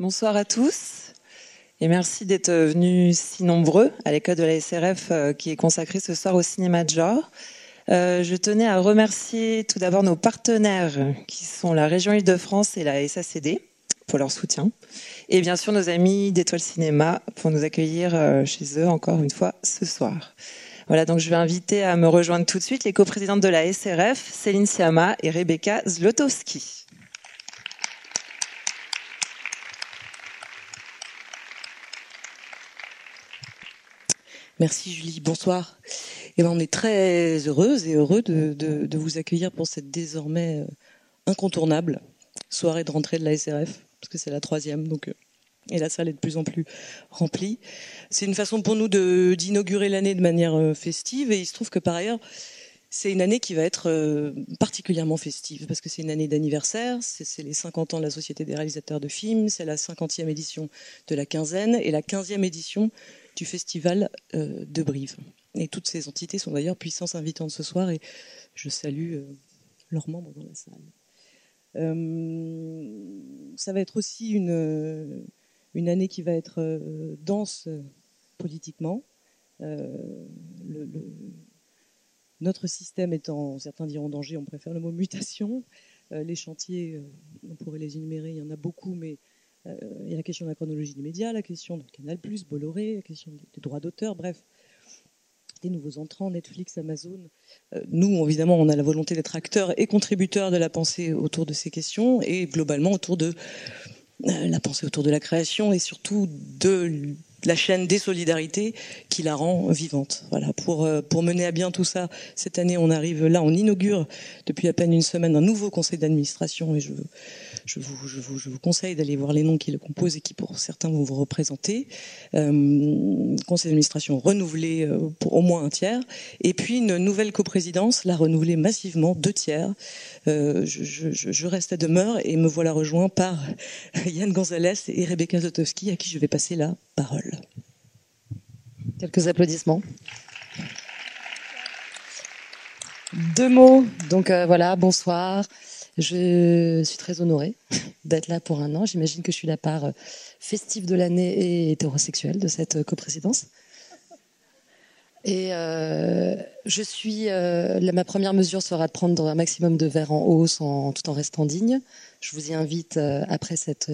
Bonsoir à tous et merci d'être venus si nombreux à l'école de la SRF euh, qui est consacrée ce soir au cinéma de genre. Euh, je tenais à remercier tout d'abord nos partenaires qui sont la région Île-de-France et la SACD pour leur soutien. Et bien sûr nos amis d'Étoile Cinéma pour nous accueillir euh, chez eux encore une fois ce soir. Voilà, donc je vais inviter à me rejoindre tout de suite les coprésidentes de la SRF, Céline Siama et Rebecca Zlotowski. Merci Julie, bonsoir. Et eh ben, on est très heureuse et heureux de, vous accueillir pour cette désormais euh, incontournable soirée de rentrée de la SRF, parce que c'est la troisième, donc euh, et la salle est de plus en plus remplie. C'est une façon pour nous d'inaugurer l'année de manière euh, festive, et il se trouve que par ailleurs, c'est une année qui va être particulièrement festive parce que c'est une année d'anniversaire, c'est les 50 ans de la Société des réalisateurs de films, c'est la 50e édition de la quinzaine et la 15e édition du festival euh, de Brive. Et toutes ces entités sont d'ailleurs puissances invitantes ce soir et je salue euh, leurs membres dans la salle. Euh, ça va être aussi une, une année qui va être dense politiquement. Le, notre système étant, certains diront en danger, on préfère le mot mutation. les chantiers, on pourrait les énumérer, il y en a beaucoup, mais il y a la question de la chronologie des médias, la question de Canal+, Bolloré, la question des droits d'auteur, bref, des nouveaux entrants, Netflix, Amazon. Euh, nous, évidemment, on a la volonté d'être acteurs et contributeurs de la pensée autour de ces questions et globalement autour de euh, la pensée autour de la création et surtout de la chaîne des solidarités qui la rend vivante. Voilà, pour, pour mener à bien tout ça, cette année, on arrive là, on inaugure depuis à peine une semaine un nouveau conseil d'administration et je je vous, je vous, je vous conseille d'aller voir les noms qui le composent et qui pour certains vont vous représenter. Euh, conseil d'administration renouvelé euh, pour au moins un tiers. Et puis une nouvelle coprésidence, la renouvelée massivement, deux tiers. Euh, je, je, je, reste à demeure et me voilà rejoint par Yann Gonzalez et Rebecca Zotowski à qui je vais passer la parole. Quelques applaudissements. Deux mots. Donc euh, voilà, bonsoir. Je suis très honorée d'être là pour un an. J'imagine que je suis la part euh, festive de l'année et hétérosexuelle de cette euh, coprésidence. Et euh, je suis, ma première mesure sera de prendre un maximum de verres en hausse tout en restant digne. Je vous y invite après cette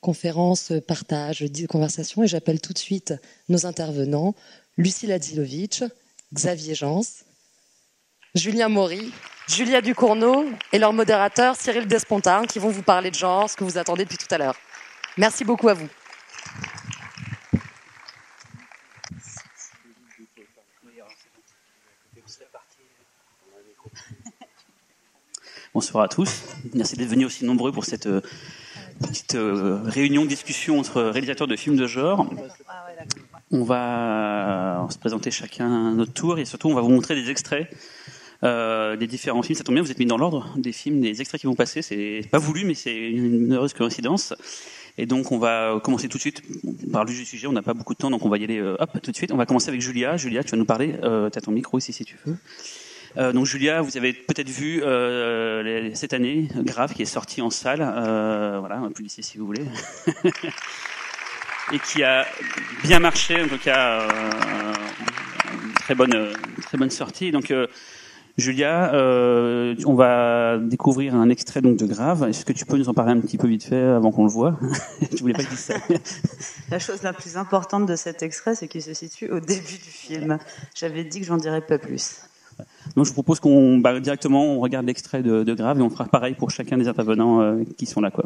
conférence, partage, conversation, et j'appelle tout de suite nos intervenants Lucie Adzilovic, Xavier Jans, Julien Maury, Julia Ducournau et leur modérateur Cyril Despontin qui vont vous parler de genre, ce que vous attendez depuis tout à l'heure. Merci beaucoup à vous. Bonsoir à tous. Merci d'être venus aussi nombreux pour cette euh, petite euh, réunion, discussion entre réalisateurs de films de genre. On va se présenter chacun à notre tour et surtout on va vous montrer des extraits euh, des différents films. Ça tombe bien, vous êtes mis dans l'ordre des films, des extraits qui vont passer. C'est pas voulu, mais c'est une heureuse coïncidence. Et donc on va commencer tout de suite par le sujet. On n'a pas beaucoup de temps, donc on va y aller euh, hop tout de suite. On va commencer avec Julia. Julia, tu vas nous parler. Euh, tu as ton micro ici si tu veux. Euh, donc Julia, vous avez peut-être vu euh, cette année Grave qui est sorti en salle. Euh, voilà, un publicité si vous voulez. Et qui a bien marché, en tout cas, très bonne, très bonne sortie. Donc Julia, euh, on va découvrir un extrait donc de Grave. Est-ce que tu peux nous en parler un petit peu vite fait avant qu'on le voit Je voulais pas dire ça. La chose la plus importante de cet extrait, c'est qu'il se situe au début du film. J'avais dit que j'en dirais pas plus. Donc je propose qu'on bah, directement on regarde l'extrait de, de, Grave et on fera pareil pour chacun des intervenants euh, qui sont là quoi.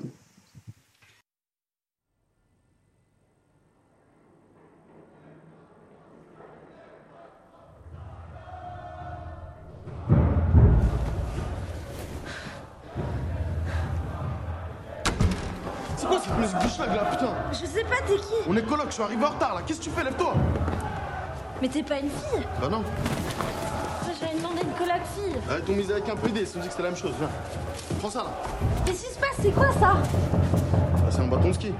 Là, putain Je sais pas, t'es qui On est coloc, je suis arrivé en retard là, qu'est-ce que tu fais Lève-toi Mais t'es pas une fille Bah non. J'avais demandé une coloc fille. Ah, t'ont mis avec un peu d'idée, ils se dit que c'était la même chose, viens. Prends ça là. Qu'est-ce qui se passe? C'est quoi ça? Bah, c'est un bâton de ski.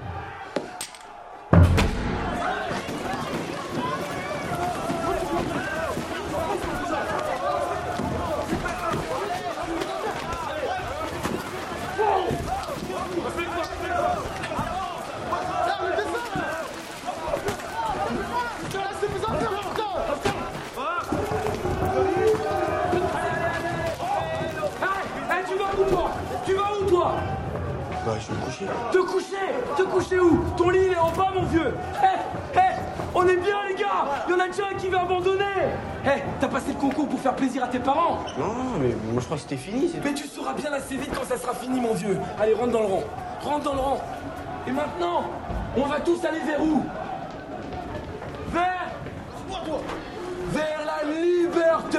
Coucher Te coucher où? Ton lit il est en bas, mon vieux Hé, hé, on est bien, les gars Il y en a déjà un qui va abandonner Hé, t'as passé le concours pour faire plaisir à tes parents Non, mais moi je crois que c'était fini. Mais tu sauras bien assez vite quand ça sera fini, mon vieux. Allez, rentre dans le rang. Rentre dans le rang. Et maintenant, on va tous aller vers où? Vers Vers la liberté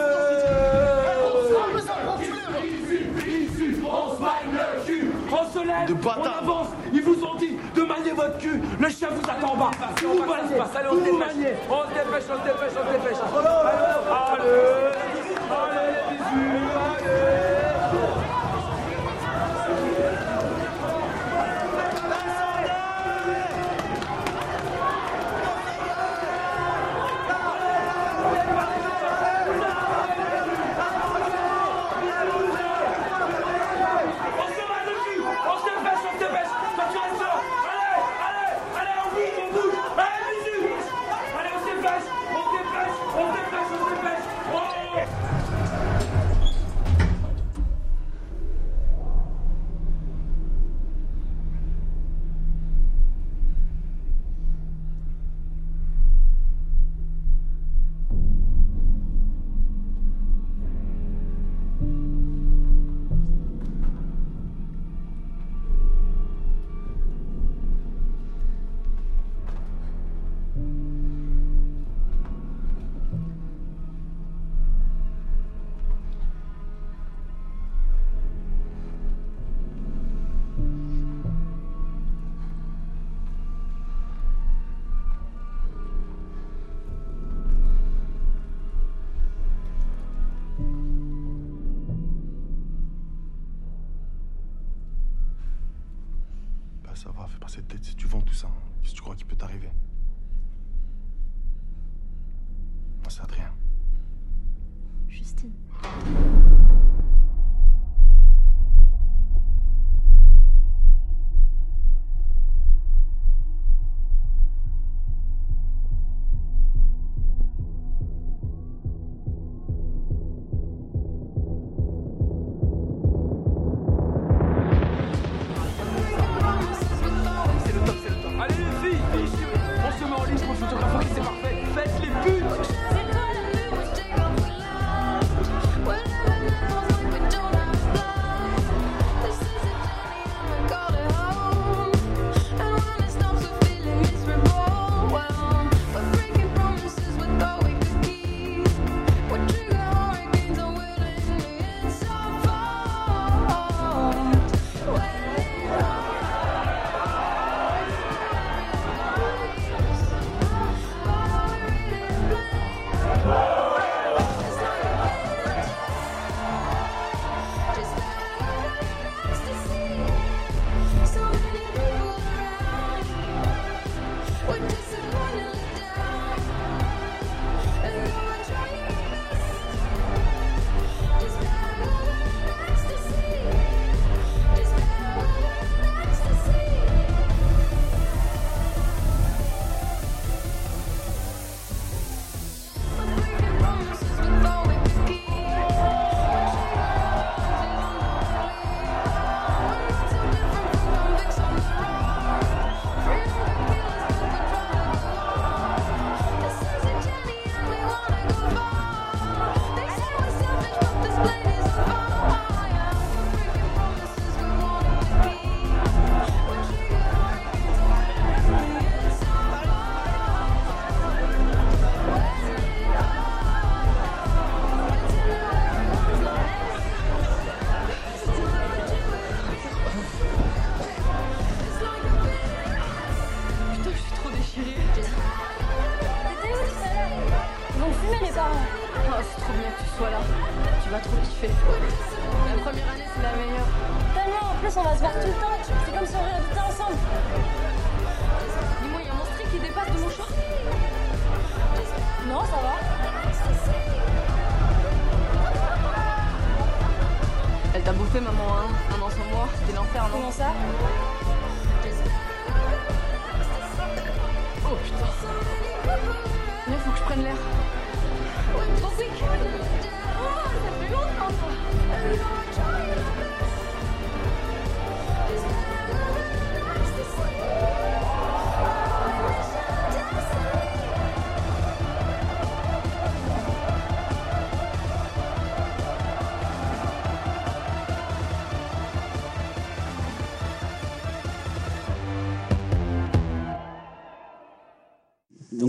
On se maille le cul On se lève, De on avance. Ils vous ont dit de manier votre cul. Le chien vous attend en bas. Si vous allez, on se dépêche. On se dépêche, on se dépêche, on se dépêche. Allez, allez, allez, les bisous,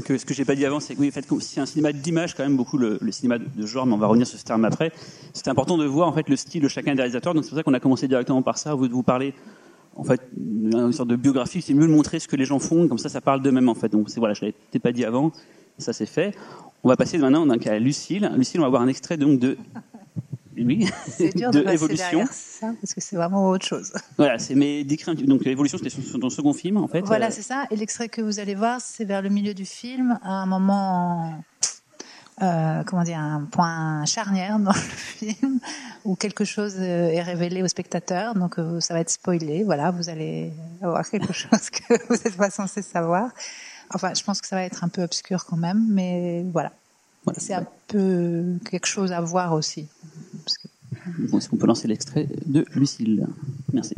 ce que j'ai pas dit avant, c'est que oui, c'est un cinéma d'image quand même beaucoup le, cinéma de, genre, mais on va revenir sur ce terme après. C'est important de voir en fait le style de chacun des réalisateurs. Donc c'est pour ça qu'on a commencé directement par ça, vous de vous parler en fait d'une sorte de biographie. C'est mieux de montrer ce que les gens font, comme ça, ça parle d'eux-mêmes en fait. Donc c'est voilà, je l'avais pas dit avant, ça c'est fait. On va passer maintenant donc à Lucille. Lucille, on va voir un extrait donc de oui, C'est dur de, de passer Évolution. derrière ça parce que c'est vraiment autre chose. Voilà, c'est mais petit- donc Évolution, c'était son, son second film en fait. Voilà, Euh, c'est ça. Et l'extrait que vous allez voir, c'est vers le milieu du film, à un moment, euh, comment dire, un point charnière dans le film, où quelque chose euh, est révélé au spectateur. Donc ça va être spoilé. Voilà, vous allez avoir quelque chose que vous n'êtes pas censé savoir. Enfin, je pense que ça va être un peu obscur quand même, mais voilà. Voilà. C'est un peu quelque chose à voir aussi. Parce que qu'on peut lancer l'extrait de Lucille Merci.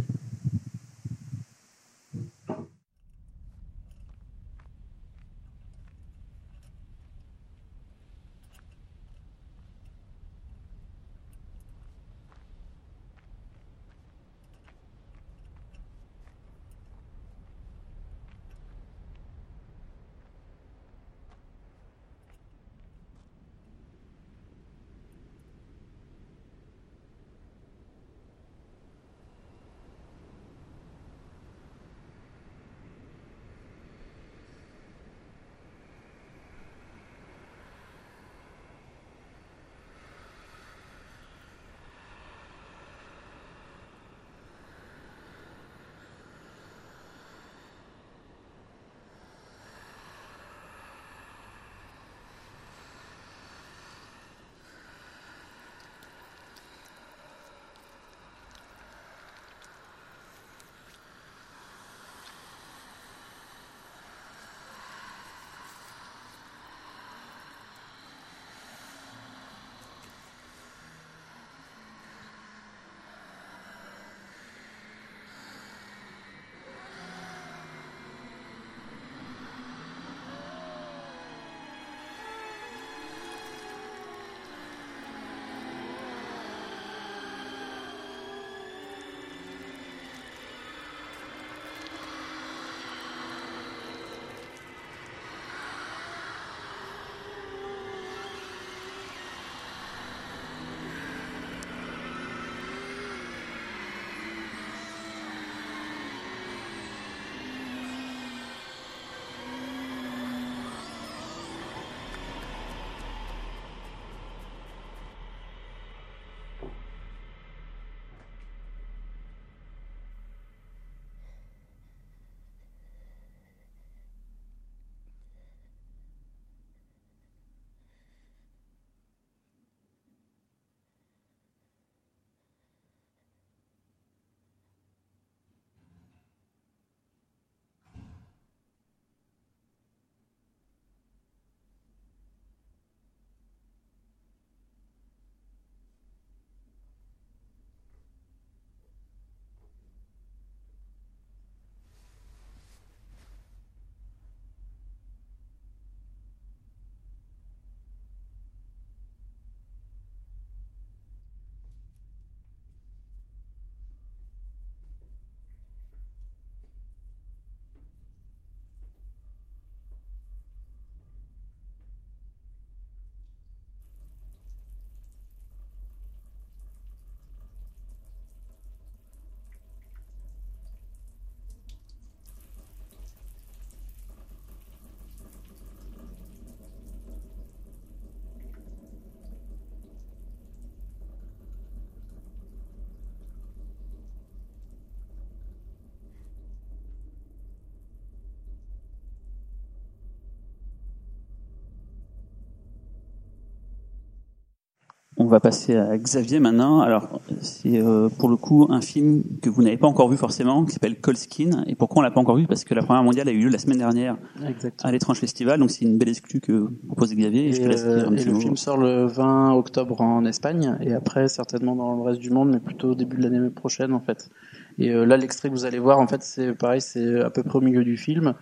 On va passer à Xavier maintenant. Alors, c'est euh, pour le coup un film que vous n'avez pas encore vu forcément, qui s'appelle Colskin. Et pourquoi on l'a pas encore vu? Parce que la première mondiale a eu lieu la semaine dernière Exactement. à l'étrange festival. Donc c'est une belle exclue que propose Xavier. Et, je te laisse euh, dire un et petit le mot. film sort le 20 octobre en Espagne et après certainement dans le reste du monde, mais plutôt au début de l'année prochaine en fait. Et euh, là, l'extrait que vous allez voir, en fait, c'est pareil, c'est à peu près au milieu du film.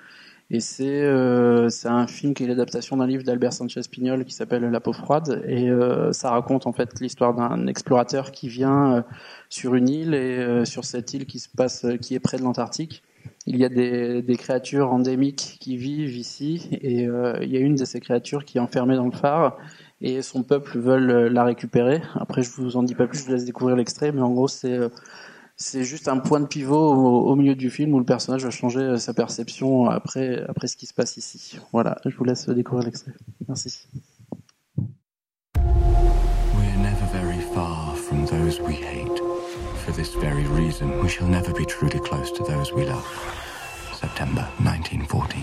Et c'est euh, un film qui est l'adaptation d'un livre d'Albert Sanchez Pignol qui s'appelle La peau froide et euh, ça raconte en fait l'histoire d'un explorateur qui vient euh, sur une île et euh, sur cette île qui se passe qui est près de l'Antarctique il y a des, des créatures endémiques qui vivent ici et euh, il y a une de ces créatures qui est enfermée dans le phare et son peuple veulent euh, la récupérer. Après, je vous en dis pas plus, je vous laisse découvrir l'extrait, mais en gros, c'est euh, c'est juste un point de pivot au, au milieu du film où le personnage va changer euh, sa perception après après ce qui se passe ici. Voilà, je vous laisse découvrir l'extrait. Merci. We're never very far from those we hate. For this very reason, we shall never be truly close to those we love. September 1914.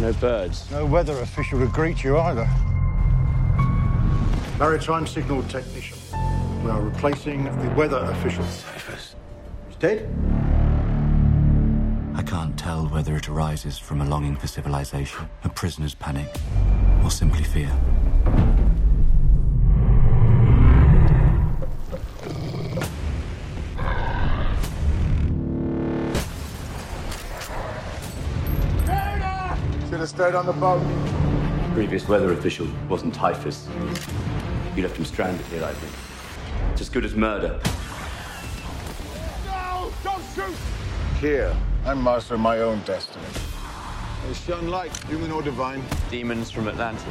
No birds. No weather official to greet you either. Maritime signal technician. We are replacing the weather official. Dead? I can't tell whether it arises from a longing for civilization, a prisoner's panic, or simply fear. Should have stayed on the boat. Previous weather official wasn't typhus. You left him stranded here, I think. It's as good as murder. No! Don't shoot! Here, I'm master of my own destiny. They shun light, human or divine. Demons from Atlantis.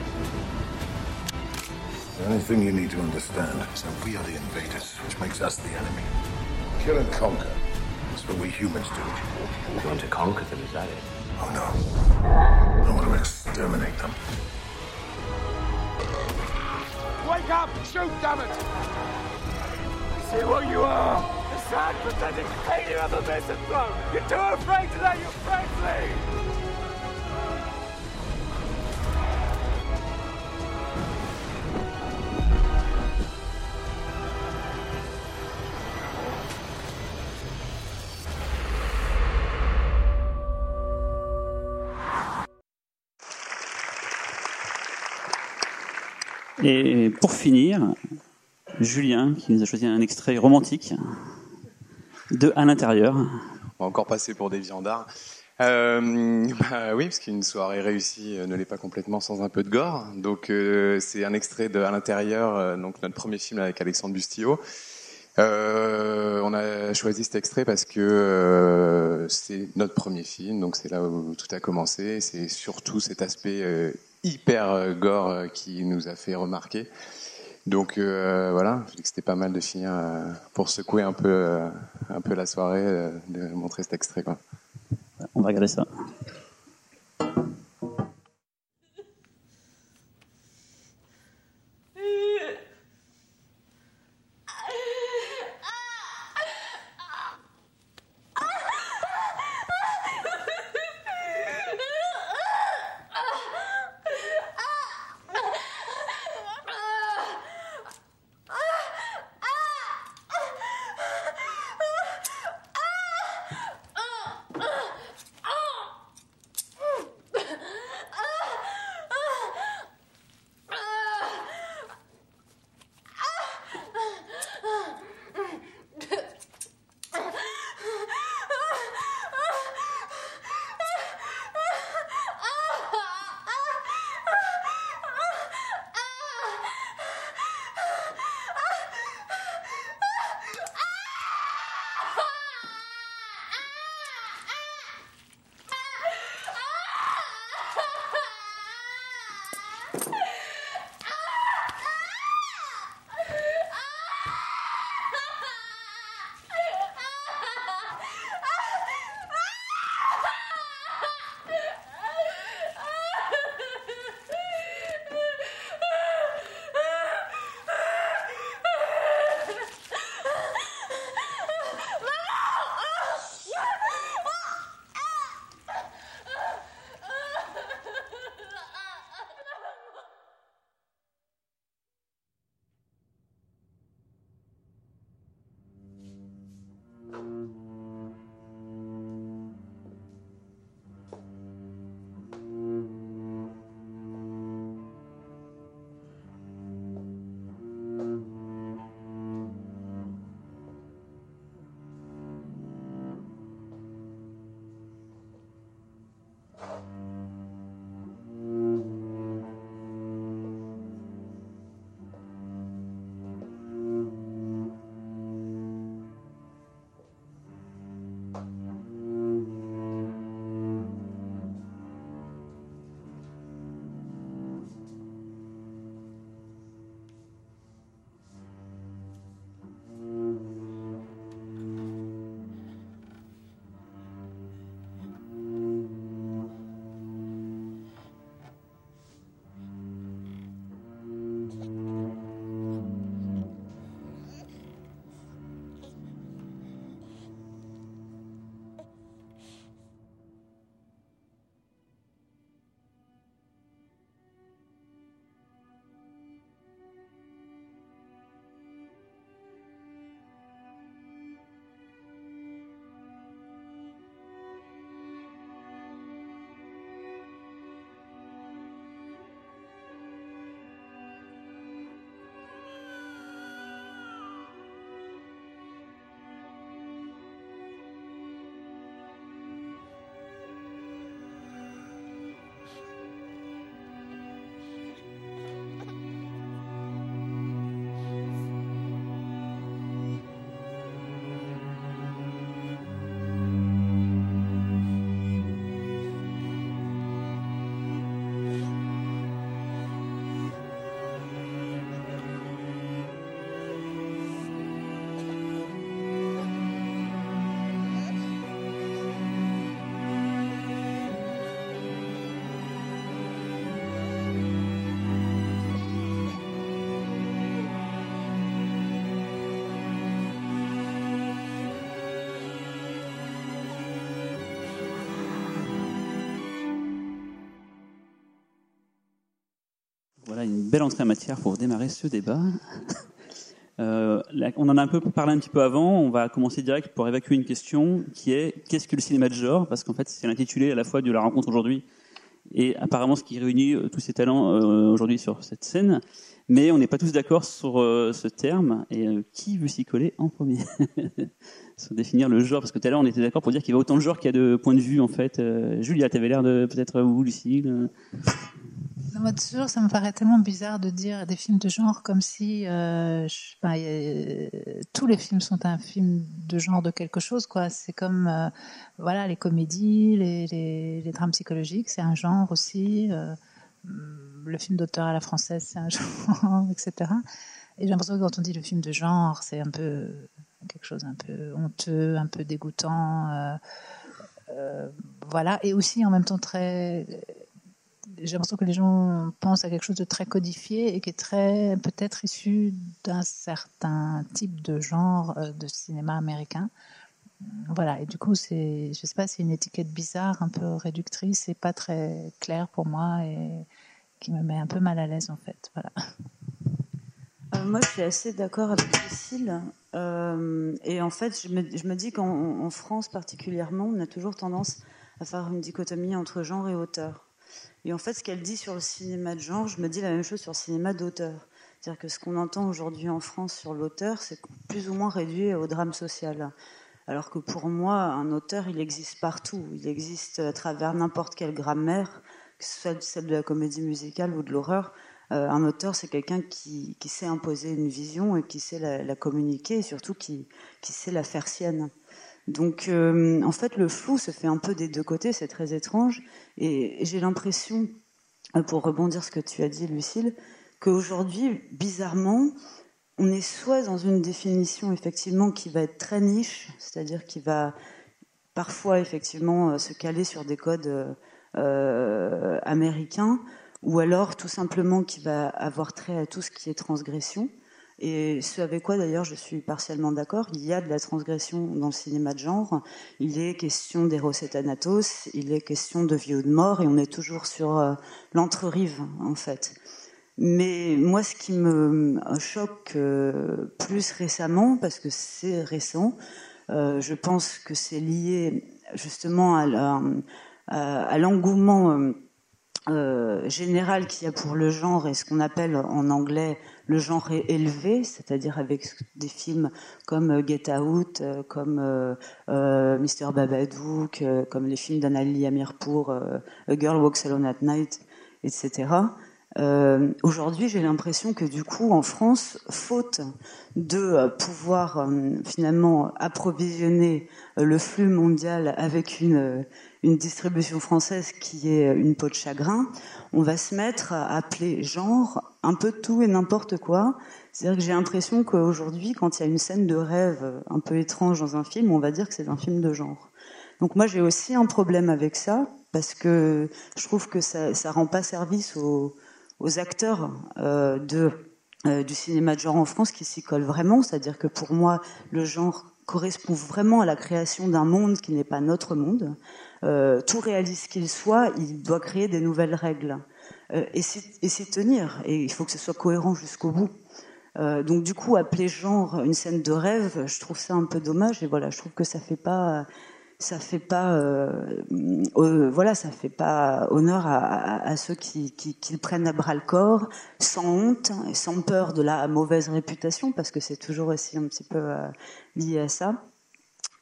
The only thing you need to understand is that we are the invaders, which makes us the enemy. Kill and conquer. That's what we humans do. You want to conquer them, is that it? Oh no. I want to exterminate them. Wake up! Shoot, damn it! See what you are! You're too afraid to let your! Et pour finir, Julien qui nous a choisi un extrait romantique de À l'intérieur. On va encore passer pour des viandards. Euh, bah oui, parce qu'une soirée réussie euh, ne l'est pas complètement sans un peu de gore. Donc euh, c'est un extrait de À l'intérieur, euh, donc notre premier film avec Alexandre Bustillo. Euh, on a choisi cet extrait parce que c'est notre premier film, donc c'est là où tout a commencé. C'est surtout cet aspect hyper gore qui nous a fait remarquer. Donc euh, voilà, c'était pas mal de finir euh, pour secouer un peu, euh, un peu la soirée, de montrer cet extrait. On va regarder ça. Une belle entrée en matière pour démarrer ce débat. Euh, on en a un peu parlé un petit peu avant. On va commencer direct pour évacuer une question qui est qu'est-ce que le cinéma de genre? Parce qu'en fait, c'est l'intitulé à la fois de la rencontre aujourd'hui et apparemment ce qui réunit euh, tous ces talents euh, aujourd'hui sur cette scène. Mais on n'est pas tous d'accord sur ce terme. Et qui veut s'y coller en premier? Sur définir le genre, parce que tout à l'heure on était d'accord pour dire qu'il y a autant de genres qu'il y a de points de vue en fait. Julia, tu avais l'air de peut-être ou Lucille. Euh, moi, toujours, ça me paraît tellement bizarre de dire des films de genre comme si euh, a- tous les films sont un film de genre de quelque chose. quoi. C'est comme euh, voilà les comédies, les, les, drames psychologiques, c'est un genre aussi. euh, le film d'auteur à la française, c'est un genre, etc. Et j'ai l'impression que quand on dit le film de genre, c'est un peu quelque chose un peu honteux, un peu dégoûtant. euh, euh, voilà, et aussi en même temps très j'ai l'impression que les gens pensent à quelque chose de très codifié et qui est très peut-être issu d'un certain type de genre euh, de cinéma américain. Voilà, et du coup, c'est, je sais pas, c'est une étiquette bizarre, un peu réductrice et pas très claire pour moi et qui me met un peu mal à l'aise en fait. Voilà. Euh, moi, je suis assez d'accord avec Lucille. Euh, et en fait, je me, dis qu'en en France particulièrement, on a toujours tendance à faire une dichotomie entre genre et auteur. Et en fait, ce qu'elle dit sur le cinéma de genre, je me dis la même chose sur le cinéma d'auteur. C'est-à-dire que ce qu'on entend aujourd'hui en France sur l'auteur, c'est plus ou moins réduit au drame social. Alors que pour moi, un auteur, il existe partout. Il existe à travers n'importe quelle grammaire, que ce soit celle de la comédie musicale ou de l'horreur. Euh, un auteur, c'est quelqu'un qui, sait imposer une vision et qui sait la, communiquer et surtout qui, qui sait la faire sienne. Donc, euh, en fait, le flou se fait un peu des deux côtés, c'est très étrange. Et j'ai l'impression, euh, pour rebondir ce que tu as dit, Lucille, qu'aujourd'hui, bizarrement, on est soit dans une définition effectivement qui va être très niche, c'est-à-dire qui va parfois effectivement euh, se caler sur des codes euh, américains, ou alors tout simplement qui va avoir trait à tout ce qui est transgression. Et ce avec quoi d'ailleurs je suis partiellement d'accord, il y a de la transgression dans le cinéma de genre, il est question d'Eros et Thanatos, il est question de vie ou de mort, et on est toujours sur euh, l'entre-rive en fait. Mais moi, ce qui me choque euh, plus récemment, parce que c'est récent, euh, je pense que c'est lié justement à l'engouement général qu'il y a pour le genre et ce qu'on appelle en anglais le genre é- élevé, c'est-à-dire avec des films comme euh, Get Out, euh, comme euh, euh, Mr. Babadook, euh, comme les films d'Annalie Amirpour, A Girl Walks Alone at Night, etc. Euh, Aujourd'hui, j'ai l'impression que du coup, en France, faute de euh, pouvoir euh, finalement approvisionner le flux mondial avec une, une distribution française qui est une peau de chagrin, on va se mettre à appeler genre un peu tout et n'importe quoi. C'est-à-dire que j'ai l'impression qu'aujourd'hui, quand il y a une scène de rêve un peu étrange dans un film, on va dire que c'est un film de genre. Donc moi, j'ai aussi un problème avec ça parce que je trouve que ça, ça rend pas service aux, aux acteurs euh, euh, du cinéma de genre en France qui s'y collent vraiment. C'est-à-dire que pour moi, le genre correspond vraiment à la création d'un monde qui n'est pas notre monde. Euh, tout réaliste qu'il soit, il doit créer des nouvelles règles et s'y tenir. Et il faut que ce soit cohérent jusqu'au bout. Donc du coup, appeler genre une scène de rêve, je trouve ça un peu dommage. Et voilà, je trouve que ça fait pas, ça fait pas, euh, euh, voilà, ça fait pas honneur à, ceux qui le prennent à bras le corps, sans honte et sans peur de la mauvaise réputation, parce que c'est toujours aussi un petit peu euh, lié à ça.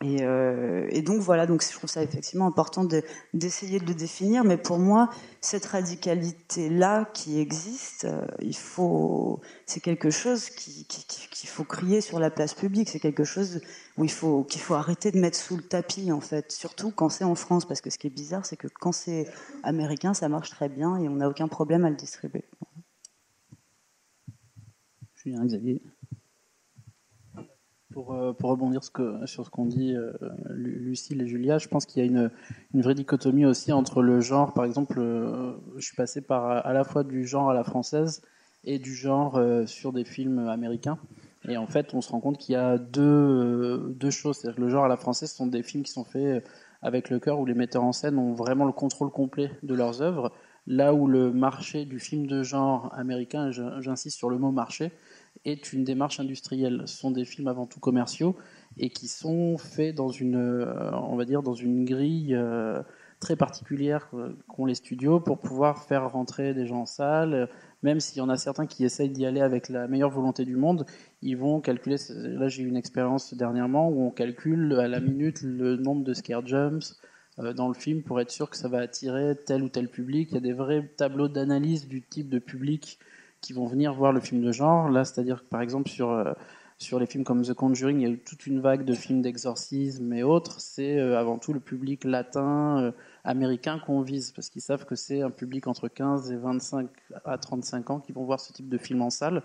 Et, euh, et donc voilà, donc je trouve ça effectivement important de- d'essayer de le définir, mais pour moi, cette radicalité-là qui existe, euh, il faut, c'est quelque chose qui- qui- qui- qu'il faut crier sur la place publique. C'est quelque chose où il faut qu'il faut arrêter de mettre sous le tapis en fait, surtout quand c'est en France, parce que ce qui est bizarre, c'est que quand c'est américain, ça marche très bien et on n'a aucun problème à le distribuer. Julien, Xavier. Pour, euh, pour rebondir sur ce qu'ont dit euh, Lu- Lucille et Julia, je pense qu'il y a une, vraie dichotomie aussi entre le genre. Par exemple, euh, je suis passé par à la fois du genre à la française et du genre euh, sur des films américains. Et en fait, on se rend compte qu'il y a deux, euh, deux choses. C'est-à-dire que le genre à la française, ce sont des films qui sont faits avec le cœur, où les metteurs en scène ont vraiment le contrôle complet de leurs œuvres. là où le marché du film de genre américain, j'insiste sur le mot marché, est une démarche industrielle. Ce sont des films avant tout commerciaux et qui sont faits dans une, euh, on va dire, dans une grille euh, très particulière euh, qu'ont les studios pour pouvoir faire rentrer des gens en salle. Même s'il y en a certains qui essayent d'y aller avec la meilleure volonté du monde, ils vont calculer. Là, j'ai eu une expérience dernièrement où on calcule à la minute le nombre de scare jumps dans le film pour être sûr que ça va attirer tel ou tel public. Il y a des vrais tableaux d'analyse du type de public qui vont venir voir le film de genre. Là, c'est-à-dire que par exemple sur euh, sur les films comme The Conjuring, il y a eu toute une vague de films d'exorcisme et autres. C'est euh, avant tout le public latin, euh, américain qu'on vise, parce qu'ils savent que c'est un public entre 15 et 25 à 35 ans qui vont voir ce type de film en salle.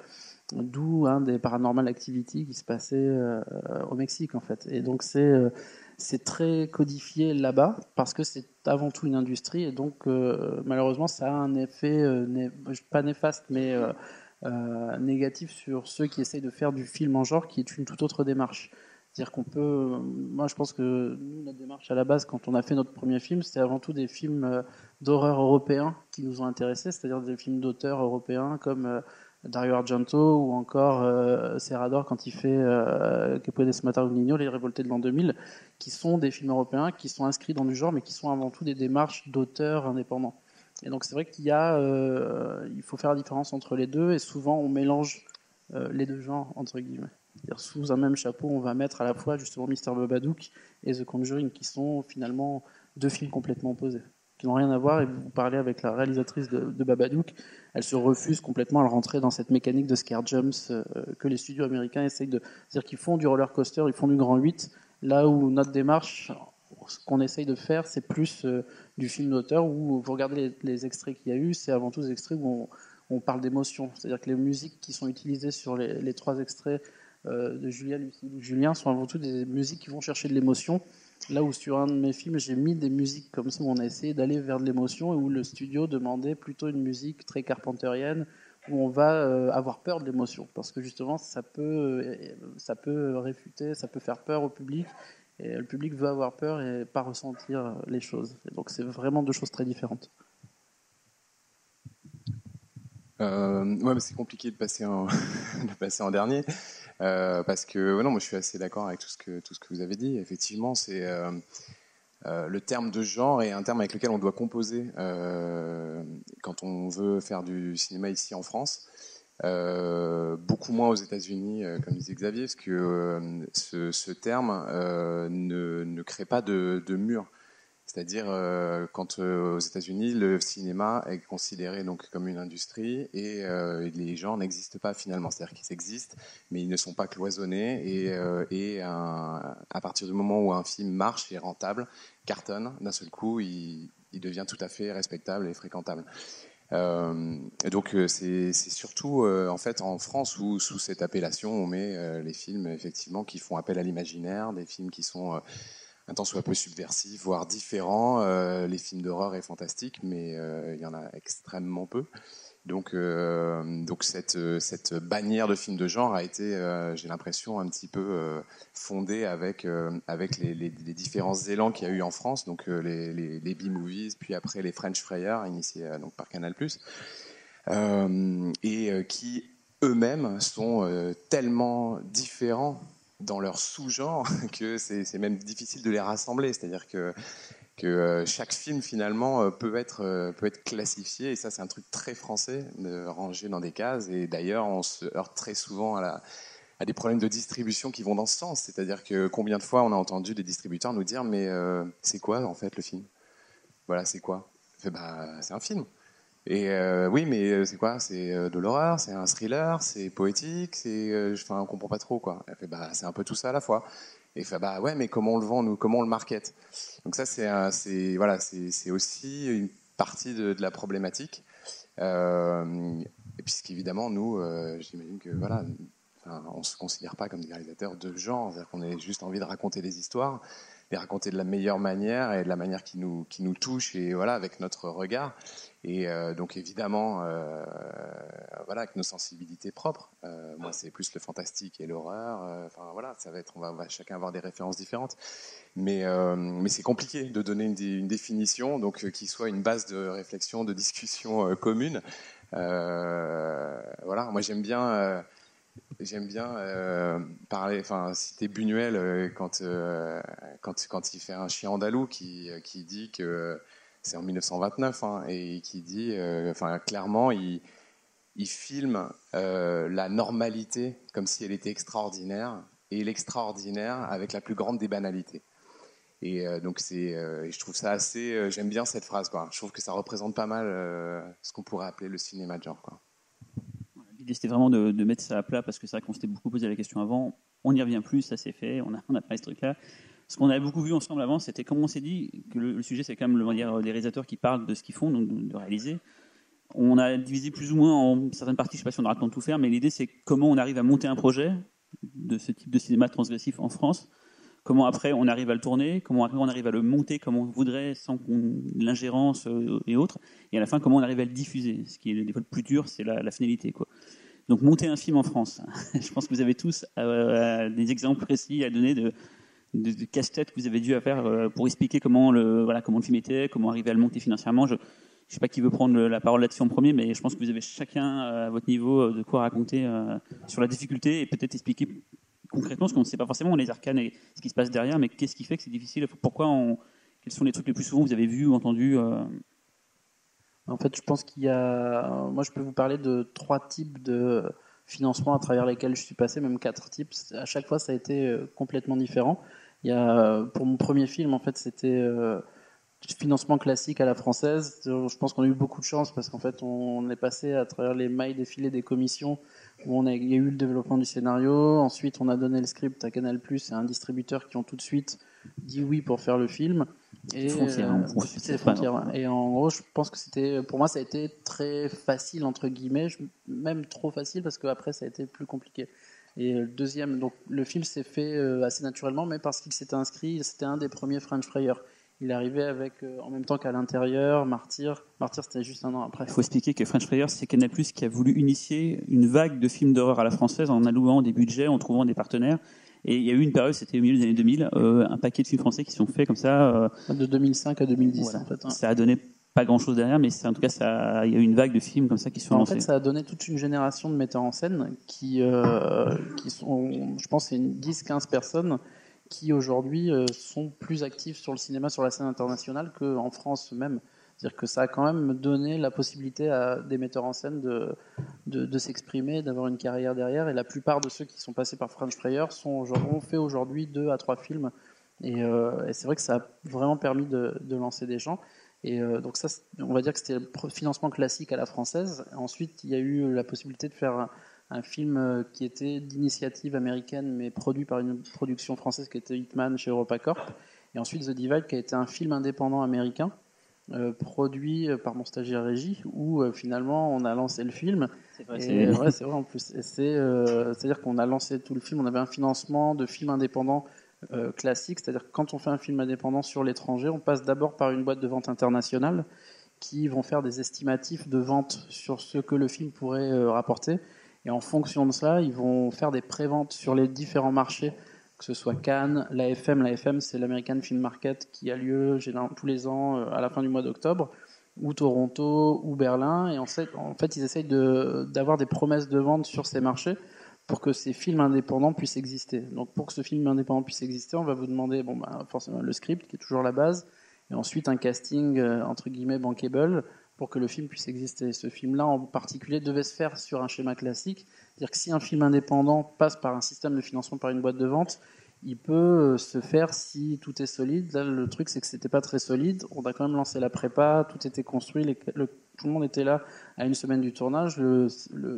D'où un des Paranormal Activity qui se passait au Mexique en fait. Et donc c'est c'est très codifié là-bas parce que c'est avant tout une industrie et donc euh, malheureusement ça a un effet euh, pas néfaste mais euh, négatif sur ceux qui essayent de faire du film en genre qui est une toute autre démarche. C'est-à-dire qu'on peut, moi je pense que notre démarche à la base quand on a fait notre premier film c'était avant tout des films d'horreur européens qui nous ont intéressés, c'est-à-dire des films d'auteurs européens comme Dario Argento ou encore euh, Serrador quand il fait euh, Que Les Révoltés de l'an 2000, qui sont des films européens qui sont inscrits dans du genre, mais qui sont avant tout des démarches d'auteurs indépendants. Et donc c'est vrai qu'il y a, euh, il faut faire la différence entre les deux, et souvent on mélange euh, les deux genres entre guillemets. Sous un même chapeau, on va mettre à la fois justement Mr. Babadook et The Conjuring, qui sont finalement deux films complètement opposés, qui n'ont rien à voir. Et vous parlez avec la réalisatrice de, de Babadook, elle se refuse complètement à rentrer dans cette mécanique de scare jumps euh, que les studios américains essayent de, c'est-à-dire qu'ils font du roller coaster, ils font du grand 8, là où notre démarche, ce qu'on essaye de faire, c'est plus euh, du film d'auteur où vous regardez les, extraits qu'il y a eu, c'est avant tout des extraits où on, parle d'émotion. C'est-à-dire que les musiques qui sont utilisées sur les, trois extraits euh, de ou Julien sont avant tout des musiques qui vont chercher de l'émotion. Là où sur un de mes films, j'ai mis des musiques comme ça où on a essayé d'aller vers de l'émotion et où le studio demandait plutôt une musique très carpenterienne où on va euh, avoir peur de l'émotion parce que justement ça peut euh, ça peut réfuter, ça peut faire peur au public et le public veut avoir peur et pas ressentir les choses. Et donc c'est vraiment deux choses très différentes. Euh, ouais, mais c'est compliqué de passer de passer en dernier euh, parce que non, moi je suis assez d'accord avec tout ce que tout ce que vous avez dit. Effectivement, c'est euh, euh, le terme de genre est un terme avec lequel on doit composer quand on veut faire du cinéma ici en France. Beaucoup moins aux États-Unis, comme disait Xavier, parce que ce, terme ne, ne crée pas de, de mur. C'est-à-dire, euh, quand euh, aux États-Unis, le cinéma est considéré comme une industrie et euh, les genres n'existent pas finalement. C'est-à-dire qu'ils existent, mais ils ne sont pas cloisonnés. Et, euh, à partir du moment où un film marche et rentable, cartonne, d'un seul coup, il, devient tout à fait respectable et fréquentable. Et donc c'est surtout en fait en France où sous cette appellation on met les films effectivement qui font appel à l'imaginaire, des films qui sont un tant soit peu subversifs, voire différents. Euh, les films d'horreur est fantastique, mais euh, il y en a extrêmement peu. Donc, euh, donc cette, cette bannière de films de genre a été, j'ai l'impression, un petit peu fondée avec, avec les, différents élans qu'il y a eu en France, donc les, les, B-movies, puis après les French Frayers, initiés donc par Canal+, et qui eux-mêmes sont tellement différents dans leur sous-genre que c'est même difficile de les rassembler. C'est-à-dire que, euh, chaque film finalement euh, peut être, euh, peut être classifié, et ça c'est un truc très français, de ranger dans des cases. Et d'ailleurs, on se heurte très souvent à, des problèmes de distribution qui vont dans ce sens. C'est-à-dire que combien de fois on a entendu des distributeurs nous dire mais c'est quoi en fait le film? Voilà, c'est quoi? Bah, C'est un film. Et euh, oui, mais euh, c'est quoi? C'est euh, de l'horreur, c'est un thriller, c'est poétique, c'est, enfin, on comprend pas trop quoi. Elle fait, bah, c'est un peu tout ça à la fois. Et fait, bah ouais, mais comment on le vend nous? Comment on le market? Donc ça, c'est, voilà, c'est, aussi une partie de, la problématique. Euh, et puisqu'évidemment, nous, j'imagine que voilà, on se considère pas comme des réalisateurs de genre, c'est-à-dire qu'on a juste envie de raconter des histoires. Les raconter de la meilleure manière et de la manière qui nous, qui nous touche et voilà, avec notre regard. Et euh, donc évidemment, euh, voilà, avec nos sensibilités propres. Euh, moi, c'est plus le fantastique et l'horreur. Enfin voilà, ça va être, on va, chacun avoir des références différentes. Mais, mais c'est compliqué de donner une, une définition, donc qui soit une base de réflexion, de discussion commune. Voilà, moi j'aime bien. J'aime bien euh, parler, enfin citer Buñuel euh, quand, euh, quand quand il fait un chien andalou qui qui dit que c'est en 1929 hein, et qui dit, enfin clairement il il filme la normalité comme si elle était extraordinaire et l'extraordinaire avec la plus grande des banalités. Et donc c'est, je trouve ça assez, j'aime bien cette phrase quoi. Je trouve que ça représente pas mal ce qu'on pourrait appeler le cinéma de genre quoi. L'idée, c'était vraiment de, mettre ça à plat parce que c'est vrai qu'on s'était beaucoup posé la question avant. On n'y revient plus, ça s'est fait, on a, on a de ce truc-là. Ce qu'on avait beaucoup vu ensemble avant, c'était comment on s'est dit que le, sujet, c'est quand même le, dire, des réalisateurs qui parlent de ce qu'ils font, donc de, réaliser. On a divisé plus ou moins en certaines parties, je ne sais pas si on aura le temps de tout faire, mais l'idée, c'est comment on arrive à monter un projet de ce type de cinéma transgressif en France. Comment après on arrive à le tourner, comment après on arrive à le monter comme on voudrait sans l'ingérence euh, et autres, et à la fin comment on arrive à le diffuser? Ce qui est des fois le plus dur, c'est la, la finalité quoi. Donc monter un film en France. Je pense que vous avez tous euh, des exemples précis à donner de, casse-tête que vous avez dû faire euh, pour expliquer comment le voilà comment le film était, comment arriver à le monter financièrement. Je ne sais pas qui veut prendre la parole là-dessus en premier, mais je pense que vous avez chacun euh, à votre niveau euh, de quoi raconter euh, sur la difficulté et peut-être expliquer concrètement, parce qu'on ne sait pas forcément les arcanes et ce qui se passe derrière, mais qu'est-ce qui fait que c'est difficile? Pourquoi Quels sont les trucs les plus souvent que vous avez vus ou entendus euh, En fait, je pense qu'il y a. Moi, je peux vous parler de trois types de financement à travers lesquels je suis passé, même quatre types. À chaque fois, ça a été euh, complètement différent. Il y a, pour mon premier film, en fait, c'était euh, financement classique à la française. Je pense qu'on a eu beaucoup de chance parce qu'en fait, on est passé à travers les mailles des filets des commissions où on a, il y a eu le développement du scénario. Ensuite, on a donné le script à Canal+ et à un distributeur qui ont tout de suite dit oui pour faire le film. Et Frontière, hein, euh, c'est frontière. Et en gros, je pense que c'était, pour moi, ça a été très facile entre guillemets, même trop facile parce qu'après, ça a été plus compliqué. Et le deuxième, donc le film s'est fait euh, assez naturellement, mais parce qu'il s'était inscrit, c'était un des premiers French Fryer. Il arrivait avec, euh, en même temps qu'à l'intérieur, Martyr. Martyr, c'était juste un an après. Il faut expliquer que French Player, c'est Canal+, qui a voulu initier une vague de films d'horreur à la française en allouant des budgets, en trouvant des partenaires. Et il y a eu une période, c'était au milieu des années 2000, euh, un paquet de films français qui sont faits comme ça. euh, De 2005 à 2010, voilà. en fait. hein. Ça a donné pas grand-chose derrière, mais en tout cas, ça, il y a eu une vague de films comme ça qui sont En lancés. fait, ça a donné toute une génération de metteurs en scène qui, euh, qui sont, je pense, c'est une 10-15 personnes qui aujourd'hui euh, sont plus actifs sur le cinéma, sur la scène internationale qu'en France même. C'est-à-dire que ça a quand même donné la possibilité à des metteurs en scène de, de, s'exprimer, d'avoir une carrière derrière. Et la plupart de ceux qui sont passés par French Player sont, ont fait aujourd'hui deux à trois films. Et, euh, et c'est vrai que ça a vraiment permis de, de lancer des gens. Et euh, donc ça, on va dire que c'était le financement classique à la française. Ensuite, il y a eu la possibilité de faire un, film euh, qui était d'initiative américaine, mais produit par une production française qui était Hitman chez EuropaCorp. Et ensuite, The Divide, qui a été un film indépendant américain, euh, produit euh, par mon stagiaire régie, où euh, finalement on a lancé le film. C'est vrai, c'est- ouais, vrai en plus. C'est, euh, c'est-à-dire qu'on a lancé tout le film. On avait un financement de films indépendants classique, c'est-à-dire que quand on fait un film indépendant sur l'étranger, on passe d'abord par une boîte de vente internationale qui vont faire des estimatifs de vente sur ce que le film pourrait rapporter. Et en fonction de ça, ils vont faire des préventes sur les différents marchés, que ce soit Cannes, l'AFM. L'AFM, c'est l'American Film Market qui a lieu tous les ans euh, à la fin du mois d'octobre, ou Toronto, ou Berlin. Et en fait, ils essayent d'avoir des promesses de vente sur ces marchés pour que ces films indépendants puissent exister. Donc pour que ce film indépendant puisse exister, on va vous demander bon, bah, forcément le script, qui est toujours la base, et ensuite un casting euh, entre guillemets bankable pour que le film puisse exister. Ce film-là en particulier devait se faire sur un schéma classique, c'est-à-dire que si un film indépendant passe par un système de financement par une boîte de vente, il peut euh, se faire si tout est solide. Là, le truc, c'est que c'était pas très solide. On a quand même lancé la prépa, tout était construit, tout le monde était là à une semaine du tournage. Le,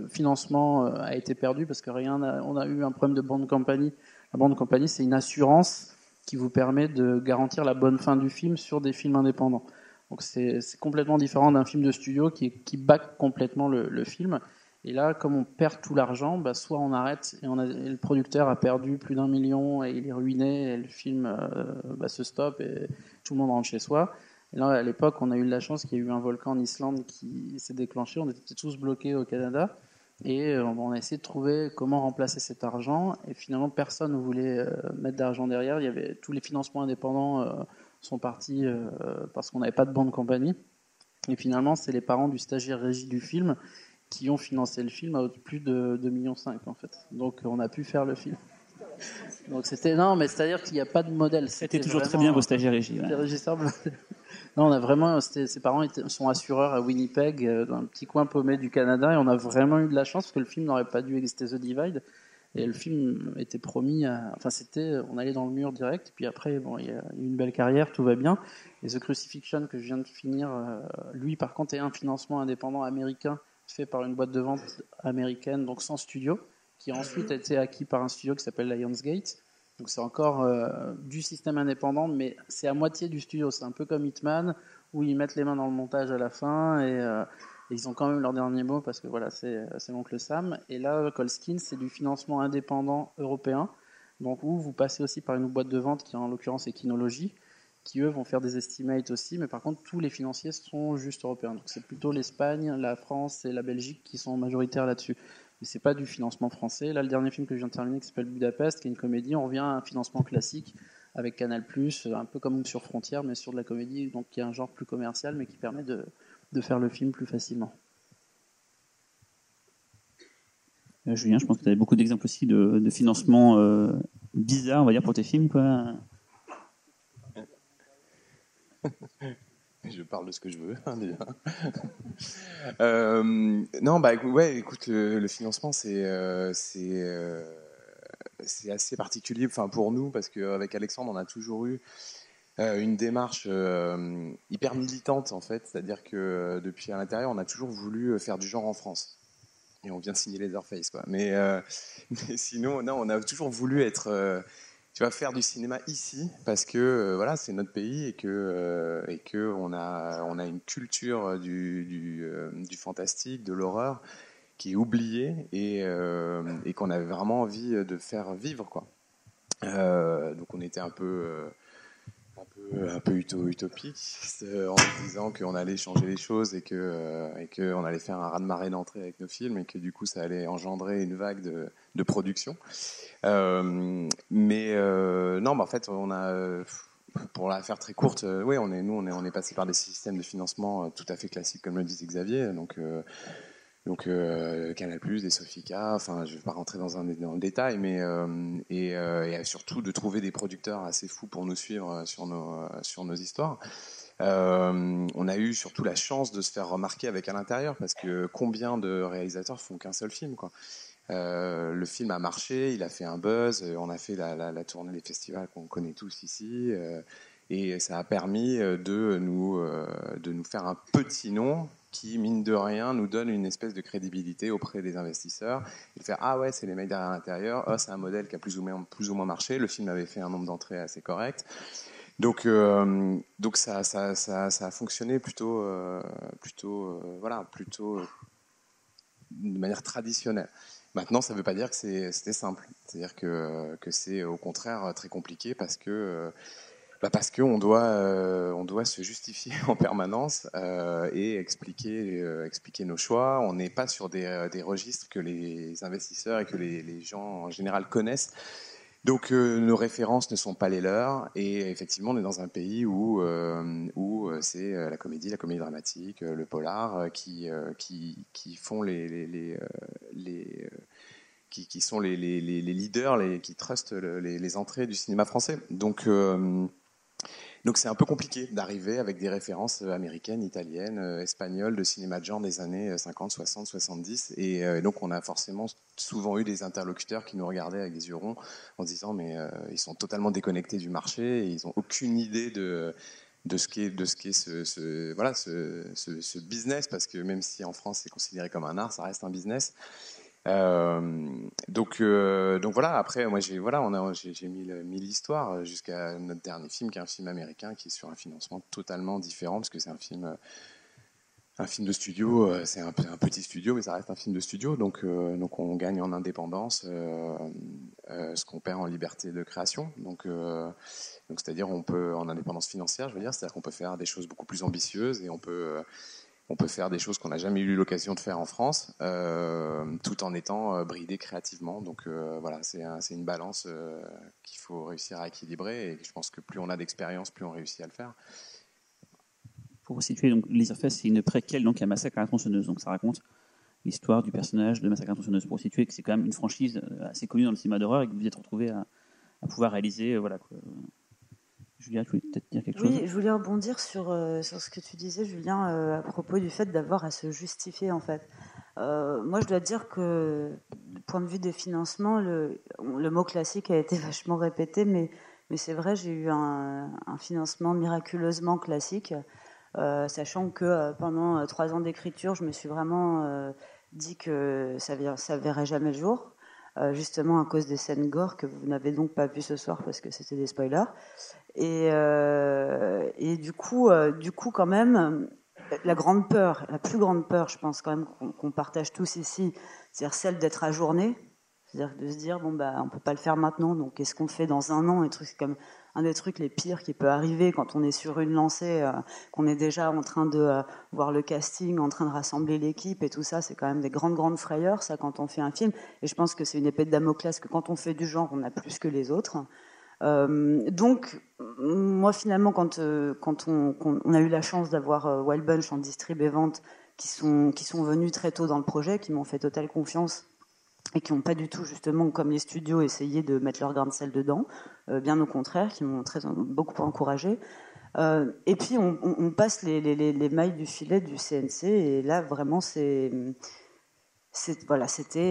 financement euh, a été perdu parce que rien, n'a- on a eu un problème de bande compagnie. La bande compagnie, c'est une assurance qui vous permet de garantir la bonne fin du film sur des films indépendants. Donc c'est complètement différent d'un film de studio qui, qui back complètement le, film. Et là, comme on perd tout l'argent, bah, soit on arrête et, le producteur a perdu plus d'un million et il est ruiné et le film euh, bah, se stoppe et tout le monde rentre chez soi. Et là, à l'époque, on a eu la chance qu'il y ait eu un volcan en Islande qui s'est déclenché. On était tous bloqués au Canada. Et euh, on a essayé de trouver comment remplacer cet argent. Et finalement, personne ne voulait euh, mettre d'argent derrière. Il y avait tous les financements indépendants sont partis euh, parce qu'on n'avait pas de bande compagnie. Et finalement, c'est les parents du stagiaire régie du film qui ont financé le film à plus de 2,5 millions en fait. Donc on a pu faire le film. Donc c'était non, mais c'est-à-dire qu'il n'y a pas de modèle. C'était toujours très bien vos stagiaires régie. ouais. Non, on a vraiment. Ses parents étaient, sont assureurs à Winnipeg, euh, dans un petit coin paumé du Canada, et on a vraiment eu de la chance parce que le film n'aurait pas dû exister The Divide. Et le film était promis. Enfin, c'était, on allait dans le mur direct. Puis après, bon, il y a une belle carrière, tout va bien. Et The Crucifixion que je viens de finir, euh, lui, par contre, est un financement indépendant américain fait par une boîte de vente américaine, donc sans studio, qui a ensuite été acquis par un studio qui s'appelle Lionsgate. Donc c'est encore euh, du système indépendant, mais c'est à moitié du studio. C'est un peu comme Hitman, où ils mettent les mains dans le montage à la fin et, euh, et ils ont quand même leur dernier mot parce que voilà, c'est c'est l'oncle Sam. Et là, Colskin, c'est du financement indépendant européen, donc où vous passez aussi par une boîte de vente qui en l'occurrence est Kinology, qui eux vont faire des estimates aussi, mais par contre tous les financiers sont juste européens. Donc c'est plutôt l'Espagne, la France et la Belgique qui sont majoritaires là-dessus. Mais c'est pas du financement français. Là, le dernier film que je viens de terminer qui s'appelle Budapest, qui est une comédie, on revient à un financement classique avec Canal+, un peu comme sur Frontières, mais sur de la comédie, donc qui est un genre plus commercial, mais qui permet de, de faire le film plus facilement. Euh, Julien, je pense que tu avais beaucoup d'exemples aussi de, de financement euh, bizarres, on va dire, pour tes films, quoi. Je parle de ce que je veux, hein, déjà. Euh, non, bah ouais, écoute, le, le financement, c'est euh, c'est euh, c'est assez particulier, enfin pour nous, parce qu'avec Alexandre, on a toujours eu une démarche euh, hyper militante en fait, c'est-à-dire que euh, depuis à l'intérieur, on a toujours voulu euh, faire du genre en France. Et on vient de signer Leatherface, quoi. Mais, euh, sinon, non, on a toujours voulu être, euh, tu vois, faire du cinéma ici, parce que euh, voilà, c'est notre pays et que euh, et que on a on a une culture du du, euh, fantastique, de l'horreur qui est oubliée et, euh, et qu'on avait vraiment envie de faire vivre, quoi. Euh, donc on était un peu euh, un peu, utopique euh, en disant qu'on allait changer les choses et que euh, et que allait faire un raz-de-marée d'entrée avec nos films et que du coup ça allait engendrer une vague de, de production. Euh, mais non, bah, en fait on a pour la faire très courte, oui, on est nous on est on est passé par des systèmes de financement tout à fait classiques comme le disait Xavier, donc. Donc euh, Canal+, des Sofica, enfin je vais pas rentrer dans, un, dans le détail, mais euh, euh, et surtout de trouver des producteurs assez fous pour nous suivre euh, sur nos sur nos histoires. On a eu surtout la chance de se faire remarquer avec à l'intérieur parce que combien de réalisateurs font qu'un seul film le film a marché, il a fait un buzz, on a fait la, la, la tournée des festivals qu'on connaît tous ici, et ça a permis de nous de nous faire un petit nom qui, mine de rien, nous donne une espèce de crédibilité auprès des investisseurs. Et de faire Ah ouais, c'est les mecs derrière l'intérieur, oh, c'est un modèle qui a plus ou, moins, plus ou moins marché. Le film avait fait un nombre d'entrées assez correct. Donc, euh, donc ça, ça, ça, a fonctionné plutôt, euh, plutôt, euh, voilà, plutôt de manière traditionnelle. Maintenant, ça ne veut pas dire que c'était simple. C'est-à-dire que, que c'est au contraire très compliqué parce que bah parce qu'on doit, euh, doit se justifier en permanence euh, et expliquer, euh, expliquer nos choix. On n'est pas sur des, des registres que les investisseurs et que les, gens en général connaissent. Donc nos références ne sont pas les leurs et effectivement on est dans un pays où, où c'est la comédie, la comédie dramatique, le polar qui, qui, qui font les, les, les, qui, qui sont les, les, leaders, les, qui trustent le- les, entrées du cinéma français. Donc donc c'est un peu compliqué d'arriver avec des références euh, américaines, italiennes, euh, espagnoles de cinéma de genre des années euh, 50, 60, 70. Et euh, donc on a forcément souvent eu des interlocuteurs qui nous regardaient avec des yeux ronds en se disant mais ils sont totalement déconnectés du marché ils ont aucune idée de de ce qu'est de ce voilà ce business parce que même si en France c'est considéré comme un art, ça reste un business. Euh, donc, euh, donc voilà. Après, moi, j'ai on a, mis le- mis l'histoire jusqu'à notre dernier film, qui est un film américain, qui est sur un financement totalement différent, parce que c'est un film, euh, de studio, c'est un, petit studio, mais ça reste un film de studio, donc, on gagne en indépendance ce qu'on perd en liberté de création. Donc, c'est-à-dire on peut en indépendance financière, je veux dire, c'est-à-dire qu'on peut faire des choses beaucoup plus ambitieuses et on peut on peut faire des choses qu'on n'a jamais eu l'occasion de faire en France, euh, tout en étant euh, bridé créativement. Donc euh, voilà, c'est un- c'est une balance qu'il faut réussir à équilibrer. Et je pense que plus on a d'expérience, plus on réussit à le faire. Pour situer, donc, Fest, c'est une préquelle donc, à Massacre à la. Donc ça raconte l'histoire du personnage de Massacre à la tronçonneuse. Pour situer que c'est quand même une franchise assez connue dans le cinéma d'horreur et que vous êtes retrouvé à, à pouvoir réaliser. voilà, quoi. Julia, tu voulais peut-être dire quelque Oui, chose? je voulais rebondir sur, euh, sur ce que tu disais, Julien, euh, à propos du fait d'avoir à se justifier, en fait. Euh, moi, je dois dire que, du point de vue des financements, le, le mot classique a été vachement répété, mais, mais c'est vrai, j'ai eu un, un financement miraculeusement classique, sachant que pendant trois ans d'écriture, je me suis vraiment dit que ça, ça verrait jamais le jour. justement à cause des scènes gore que vous n'avez donc pas vu ce soir parce que c'était des spoilers. Et, euh, et du coup, euh, du coup, quand même, la grande peur, la plus grande peur, je pense quand même qu'on partage tous ici, c'est-à-dire celle d'être ajourné, c'est-à-dire de se dire bon bah on peut pas le faire maintenant, donc qu'est-ce qu'on fait dans un an? Et trucs c'est comme un des trucs les pires qui peut arriver quand on est sur une lancée, euh, qu'on est déjà en train de voir le casting, en train de rassembler l'équipe et tout ça, c'est quand même des grandes grandes frayeurs ça quand on fait un film. Et je pense que c'est une épée de Damoclès que quand on fait du genre, on a plus que les autres. Euh, donc, moi finalement, quand, euh, quand on, a eu la chance d'avoir euh, Wild Bunch en distrib et vente, qui sont, venus très tôt dans le projet, qui m'ont fait totale confiance et qui n'ont pas du tout, justement, comme les studios, essayé de mettre leur grain de sel dedans, bien au contraire, qui m'ont beaucoup encouragé. Et puis, on, passe les, les- les- les mailles du filet du CNC, et là, vraiment, c'était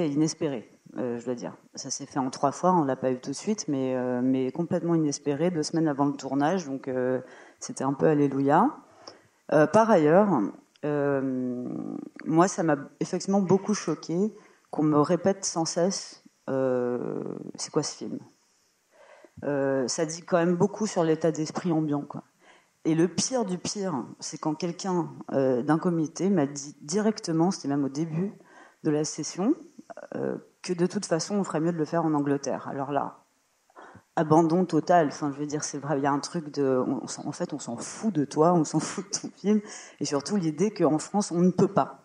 inespéré, euh, je dois dire. Ça s'est fait en trois fois, on l'a pas eu tout de suite, mais, euh, mais complètement inespéré, deux semaines avant le tournage, donc euh, c'était un peu alléluia. Par ailleurs, moi, ça m'a effectivement beaucoup choqué qu'on me répète sans cesse c'est quoi ce film? Ça dit quand même beaucoup sur l'état d'esprit ambiant, quoi. Et le pire du pire, c'est quand quelqu'un d'un comité m'a dit directement, c'était même au début de la session, que de toute façon, on ferait mieux de le faire en Angleterre. Alors là, abandon total. Enfin, je veux dire, c'est vrai, il y a un truc de, en fait, on s'en fout de toi, on s'en fout de ton film, et surtout l'idée qu'en France, on ne peut pas.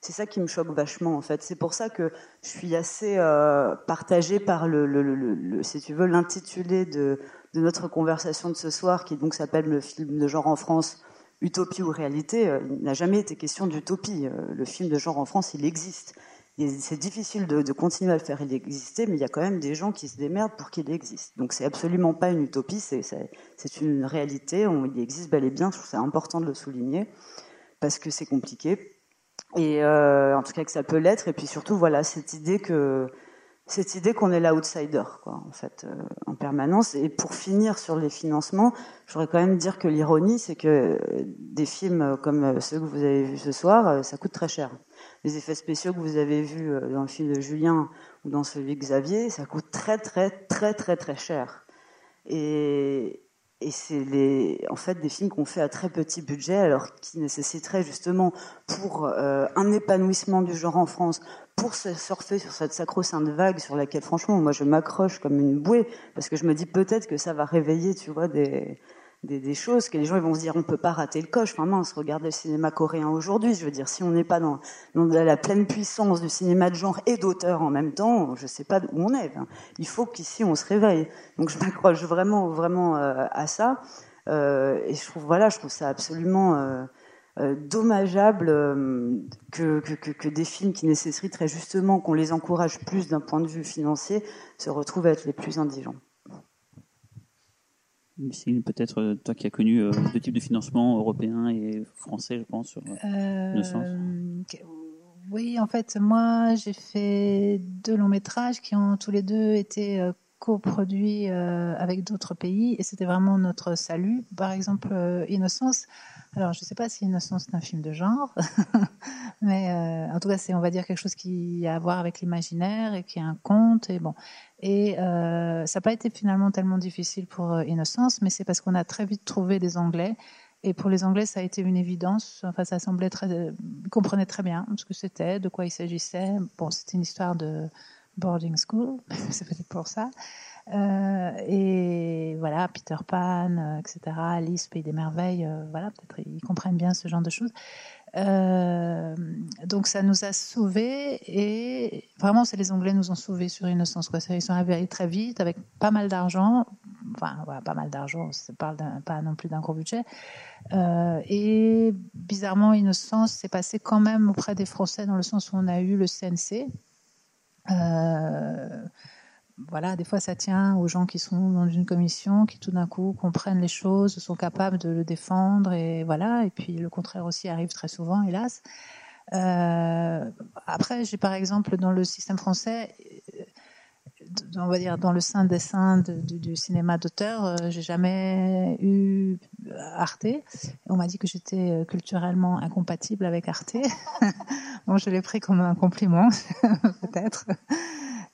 C'est ça qui me choque vachement, en fait. C'est pour ça que je suis assez euh, partagée par le- si tu veux, l'intitulé de, de notre conversation de ce soir, qui donc s'appelle le film de genre en France, utopie ou réalité. Euh, Il n'a jamais été question d'utopie. Euh, Le film de genre en France, il existe. C'est difficile de, continuer à le faire exister, mais il y a quand même des gens qui se démerdent pour qu'il existe. Donc c'est absolument pas une utopie, c'est une réalité. Il existe bel et bien. Je trouve c'est important de le souligner parce que c'est compliqué. Et euh, en tout cas que ça peut l'être. Et puis surtout, voilà, cette idée que cette idée qu'on est l'outsider, quoi, en fait, euh, en permanence. Et pour finir sur les financements, je voudrais quand même dire que l'ironie, c'est que euh, des films comme euh, ceux que vous avez vus ce soir, ça coûte très cher. Les effets spéciaux que vous avez vus dans le film de Julien ou dans celui de Xavier, ça coûte très très très très très cher. Et, c'est en fait des films qu'on fait à très petit budget, alors qui nécessiteraient justement pour un épanouissement du genre en France, pour se surfer sur cette sacro-sainte vague sur laquelle franchement moi je m'accroche comme une bouée, parce que je me dis peut-être que ça va réveiller, tu vois, des, des, des choses que les gens ils vont se dire on peut pas rater le coche. Enfin mince, regardez le cinéma coréen aujourd'hui. Je veux dire, si on n'est pas dans, dans la pleine puissance du cinéma de genre et d'auteur en même temps, je sais pas où on est. Hein. Il faut qu'ici on se réveille. Donc je m'accroche vraiment vraiment euh, à ça. Euh, et je trouve voilà, je trouve ça absolument euh, euh, dommageable euh, que, que, des films qui nécessiteraient justement qu'on les encourage plus d'un point de vue financier se retrouvent à être les plus indigents. Lucille, peut-être euh, toi qui as connu euh, deux types de financement européen et français, je pense, sur euh, Innocence. Euh, oui, en fait, moi, j'ai fait deux longs métrages qui ont tous les deux été coproduits euh, avec d'autres pays et c'était vraiment notre salut. Par exemple, euh, Innocence. Alors, je ne sais pas si Innocence est un film de genre, mais euh, en tout cas, c'est, on va dire, quelque chose qui a à voir avec l'imaginaire et qui est un conte. Et bon, et ça n'a pas été finalement tellement difficile pour Innocence, mais c'est parce qu'on a très vite trouvé des Anglais Et pour les Anglais, ça a été une évidence. Enfin, ça semblait très, ils comprenaient très bien ce que c'était, de quoi il s'agissait. Bon, c'était une histoire de boarding school, c'est peut-être pour ça. Euh, et voilà, Peter Pan, euh, etc., Alice, Pays des Merveilles, euh, voilà, peut-être ils comprennent bien ce genre de choses. Donc ça nous a sauvés et vraiment, c'est les Anglais nous ont sauvés sur Innocence. Quoi. Ils sont arrivés très vite avec pas mal d'argent, enfin pas mal d'argent, ça parle d'un- pas non plus d'un gros budget. Et bizarrement, Innocence s'est passé quand même auprès des Français dans le sens où on a eu le CNC. Euh, voilà, des fois ça tient aux gens qui sont dans une commission, qui tout d'un coup comprennent les choses, sont capables de le défendre, et voilà. Et puis le contraire aussi arrive très souvent, hélas. Euh, après, j'ai par exemple dans le système français, on va dire dans le sein des saints de- du, cinéma d'auteur, euh, j'ai jamais eu Arte. On m'a dit que j'étais euh, culturellement incompatible avec Arte. bon, je l'ai pris comme un compliment, peut-être.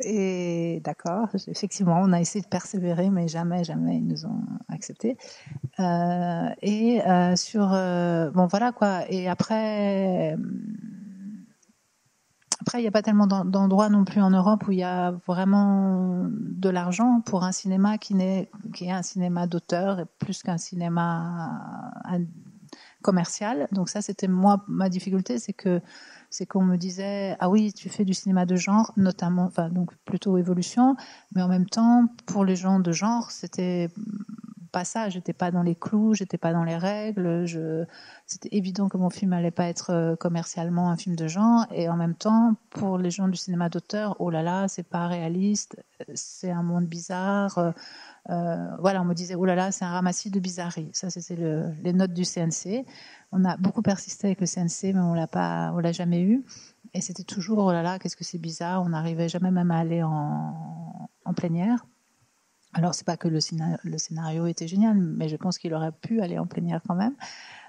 Et d'accord, effectivement, on a essayé de persévérer, mais jamais, jamais ils nous ont accepté. Euh, et euh, sur, euh, bon voilà quoi. Et après, après, il n'y a pas tellement d'en- d'endroits non plus en Europe où il y a vraiment de l'argent pour un cinéma qui, n'est, qui est un cinéma d'auteur et plus qu'un cinéma commercial. Donc ça, c'était moi ma difficulté, c'est que c'est qu'on me disait ah oui, tu fais du cinéma de genre, notamment, enfin donc plutôt évolution, mais en même temps pour les gens de genre, c'était pas ça. J'étais pas dans les clous, j'étais pas dans les règles. C'était évident que mon film allait pas être euh, commercialement un film de genre. Et en même temps, pour les gens du cinéma d'auteur, oh là là, c'est pas réaliste, c'est un monde bizarre. euh, voilà, on me disait oh là là, c'est un ramassis de bizarreries. Ça, c'était le, les notes du CNC. On a beaucoup persisté avec le CNC, mais on l'a pas, on l'a jamais eu. Et c'était toujours oh là là, qu'est-ce que c'est bizarre. On n'arrivait jamais même à aller en plénière. Alors, c'est pas que le, scéna- le scénario était génial, mais je pense qu'il aurait pu aller en plénière quand même.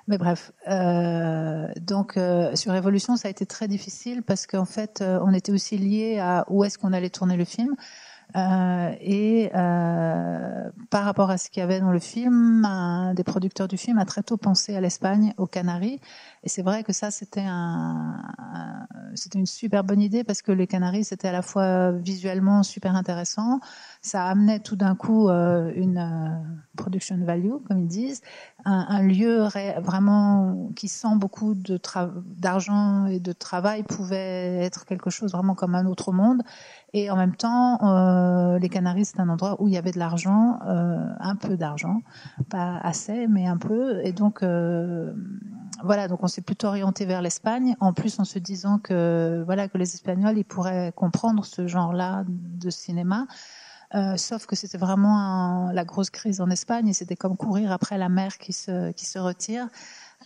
Mais bref, euh, donc euh, sur Évolution, ça a été très difficile parce qu'en fait, euh, on était aussi lié à où est-ce qu'on allait tourner le film. Et par rapport à ce qu'il y avait dans le film, un des producteurs du film a très tôt pensé à l'Espagne, aux Canaries. Et c'est vrai que ça, c'était un, c'était une super bonne idée parce que les Canaries, c'était à la fois visuellement super intéressant, ça amenait tout d'un coup euh, une euh, production value, comme ils disent, un, lieu vraiment qui sent beaucoup d'argent et de travail pouvait être quelque chose vraiment comme un autre monde. Et en même temps, euh, les Canaries, c'est un endroit où il y avait de l'argent, euh, un peu d'argent, pas assez, mais un peu. Et donc, voilà, donc on s'est plutôt orienté vers l'Espagne, en plus en se disant que voilà que les Espagnols, ils pourraient comprendre ce genre-là de cinéma. Euh, sauf que c'était vraiment la grosse crise en Espagne c'était comme courir après la mer qui se, qui se retire.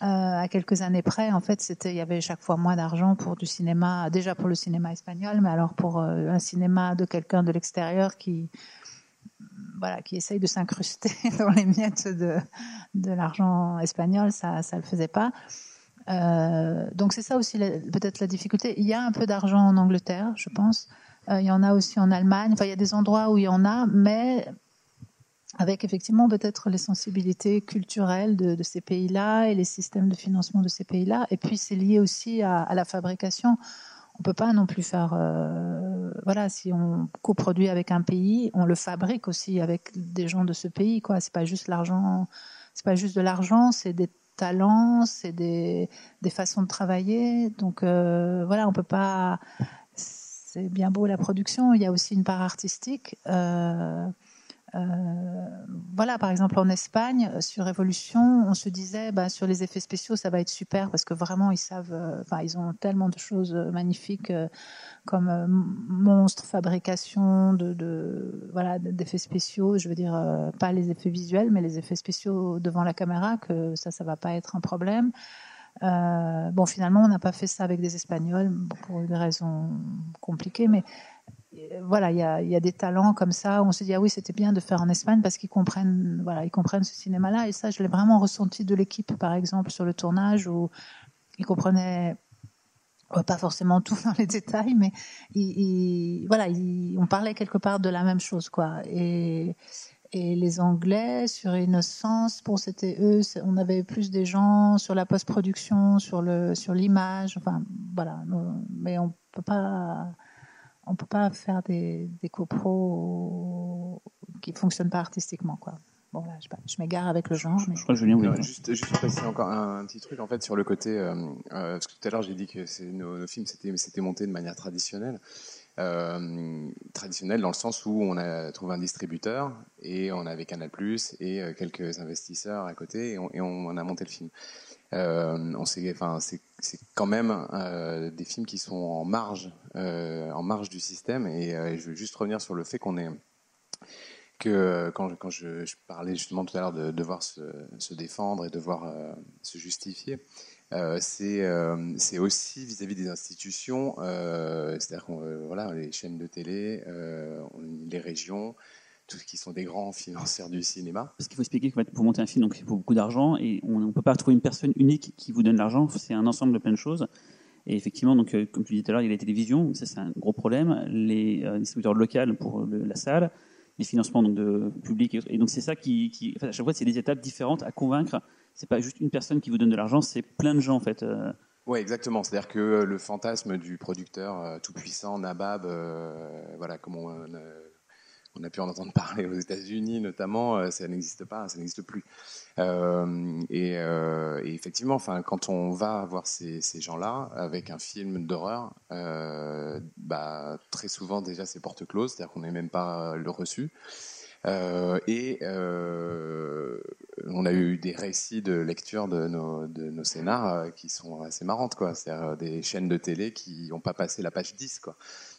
Euh, à quelques années près, en fait, c'était, il y avait chaque fois moins d'argent pour du cinéma, déjà pour le cinéma espagnol, mais alors pour euh, un cinéma de quelqu'un de l'extérieur qui, voilà, qui essaye de s'incruster dans les miettes de, de l'argent espagnol, ça, ça le faisait pas. Euh, donc c'est ça aussi peut-être la difficulté. Il y a un peu d'argent en Angleterre, je pense. Euh, il y en a aussi en Allemagne. Enfin, il y a des endroits où il y en a, mais avec effectivement peut-être les sensibilités culturelles de, ces pays-là et les systèmes de financement de ces pays-là. Et puis c'est lié aussi à la fabrication. On peut pas non plus faire, euh, voilà, si on coproduit avec un pays, on le fabrique aussi avec des gens de ce pays, quoi. C'est pas juste l'argent, c'est pas juste de l'argent, c'est des talents, c'est des, des façons de travailler. Donc euh, voilà, on peut pas. C'est bien beau la production, il y a aussi une part artistique. Euh, voilà, par exemple en Espagne, euh, sur Révolution, on se disait, bah, sur les effets spéciaux, ça va être super parce que vraiment ils savent, euh, enfin ils ont tellement de choses euh, magnifiques euh, comme euh, monstres, fabrication de, voilà d'effets spéciaux. Je veux dire euh, pas les effets visuels, mais les effets spéciaux devant la caméra, que ça, ça va pas être un problème. Euh, bon, finalement, on n'a pas fait ça avec des Espagnols pour des raisons compliquées, mais euh, voilà, il y a, y a des talents comme ça. Où on se dit ah oui, c'était bien de faire en Espagne parce qu'ils comprennent, voilà, ils comprennent ce cinéma-là. Et ça, je l'ai vraiment ressenti de l'équipe, par exemple, sur le tournage où ils comprenaient euh, pas forcément tout dans les détails, mais ils, voilà, on parlait quelque part de la même chose, quoi. Et et les Anglais sur Innocence, bon, c'était eux, on avait plus des gens sur la post-production, sur le, sur l'image, enfin, voilà. Mais on peut pas, on peut pas faire des, des copros qui fonctionnent pas artistiquement, quoi. Bon, là, je, je m'égare avec le genre, mais. Je crois que Julien dire. juste, juste préciser encore un, un petit truc en fait sur le côté euh, euh, parce que tout à l'heure j'ai dit que c'est- nos, nos films c'était monté de manière traditionnelle euh, traditionnelle dans le sens où on a trouvé un distributeur et on avait Canal et quelques investisseurs à côté et on, et on a monté le film. Euh, on s'est, enfin, c'est, quand même euh, des films qui sont en marge, euh, en marge du système. Et je veux juste revenir sur le fait qu'on est que quand, je, quand je, parlais justement tout à l'heure de devoir se, défendre et devoir se justifier, euh, c'est aussi vis-à-vis des institutions, c'est-à-dire qu'on voilà les chaînes de télé, les régions, tout ce qui sont des grands financeurs du cinéma. Parce qu'il faut expliquer que pour monter un film, donc il faut beaucoup d'argent et on ne peut pas trouver une personne unique qui vous donne l'argent. C'est un ensemble de plein de choses. Et effectivement, donc euh, comme tu disais tout à l'heure, il y a la télévision, ça c'est un gros problème. Les euh, distributeurs locaux pour le- la salle, les financements donc de public et, donc c'est ça qui, qui enfin, à chaque fois c'est des étapes différentes à convaincre. C'est pas juste une personne qui vous donne de l'argent, c'est plein de gens en fait. euh, Oui, exactement. C'est-à-dire que le fantasme du producteur euh, tout-puissant, Nabab, euh, voilà, comme on, euh, on a pu en entendre parler aux États-Unis notamment, euh, ça n'existe pas, ça n'existe plus. Euh, et, euh, et effectivement, quand on va voir ces, gens-là avec un film d'horreur, bah, très souvent déjà c'est porte close, c'est-à-dire qu'on n'est même pas le reçu. Et on a eu des récits de lecture de nos, scénars qui sont assez marrantes. C'est-à-dire des chaînes de télé qui n'ont pas passé la page 10, quoi.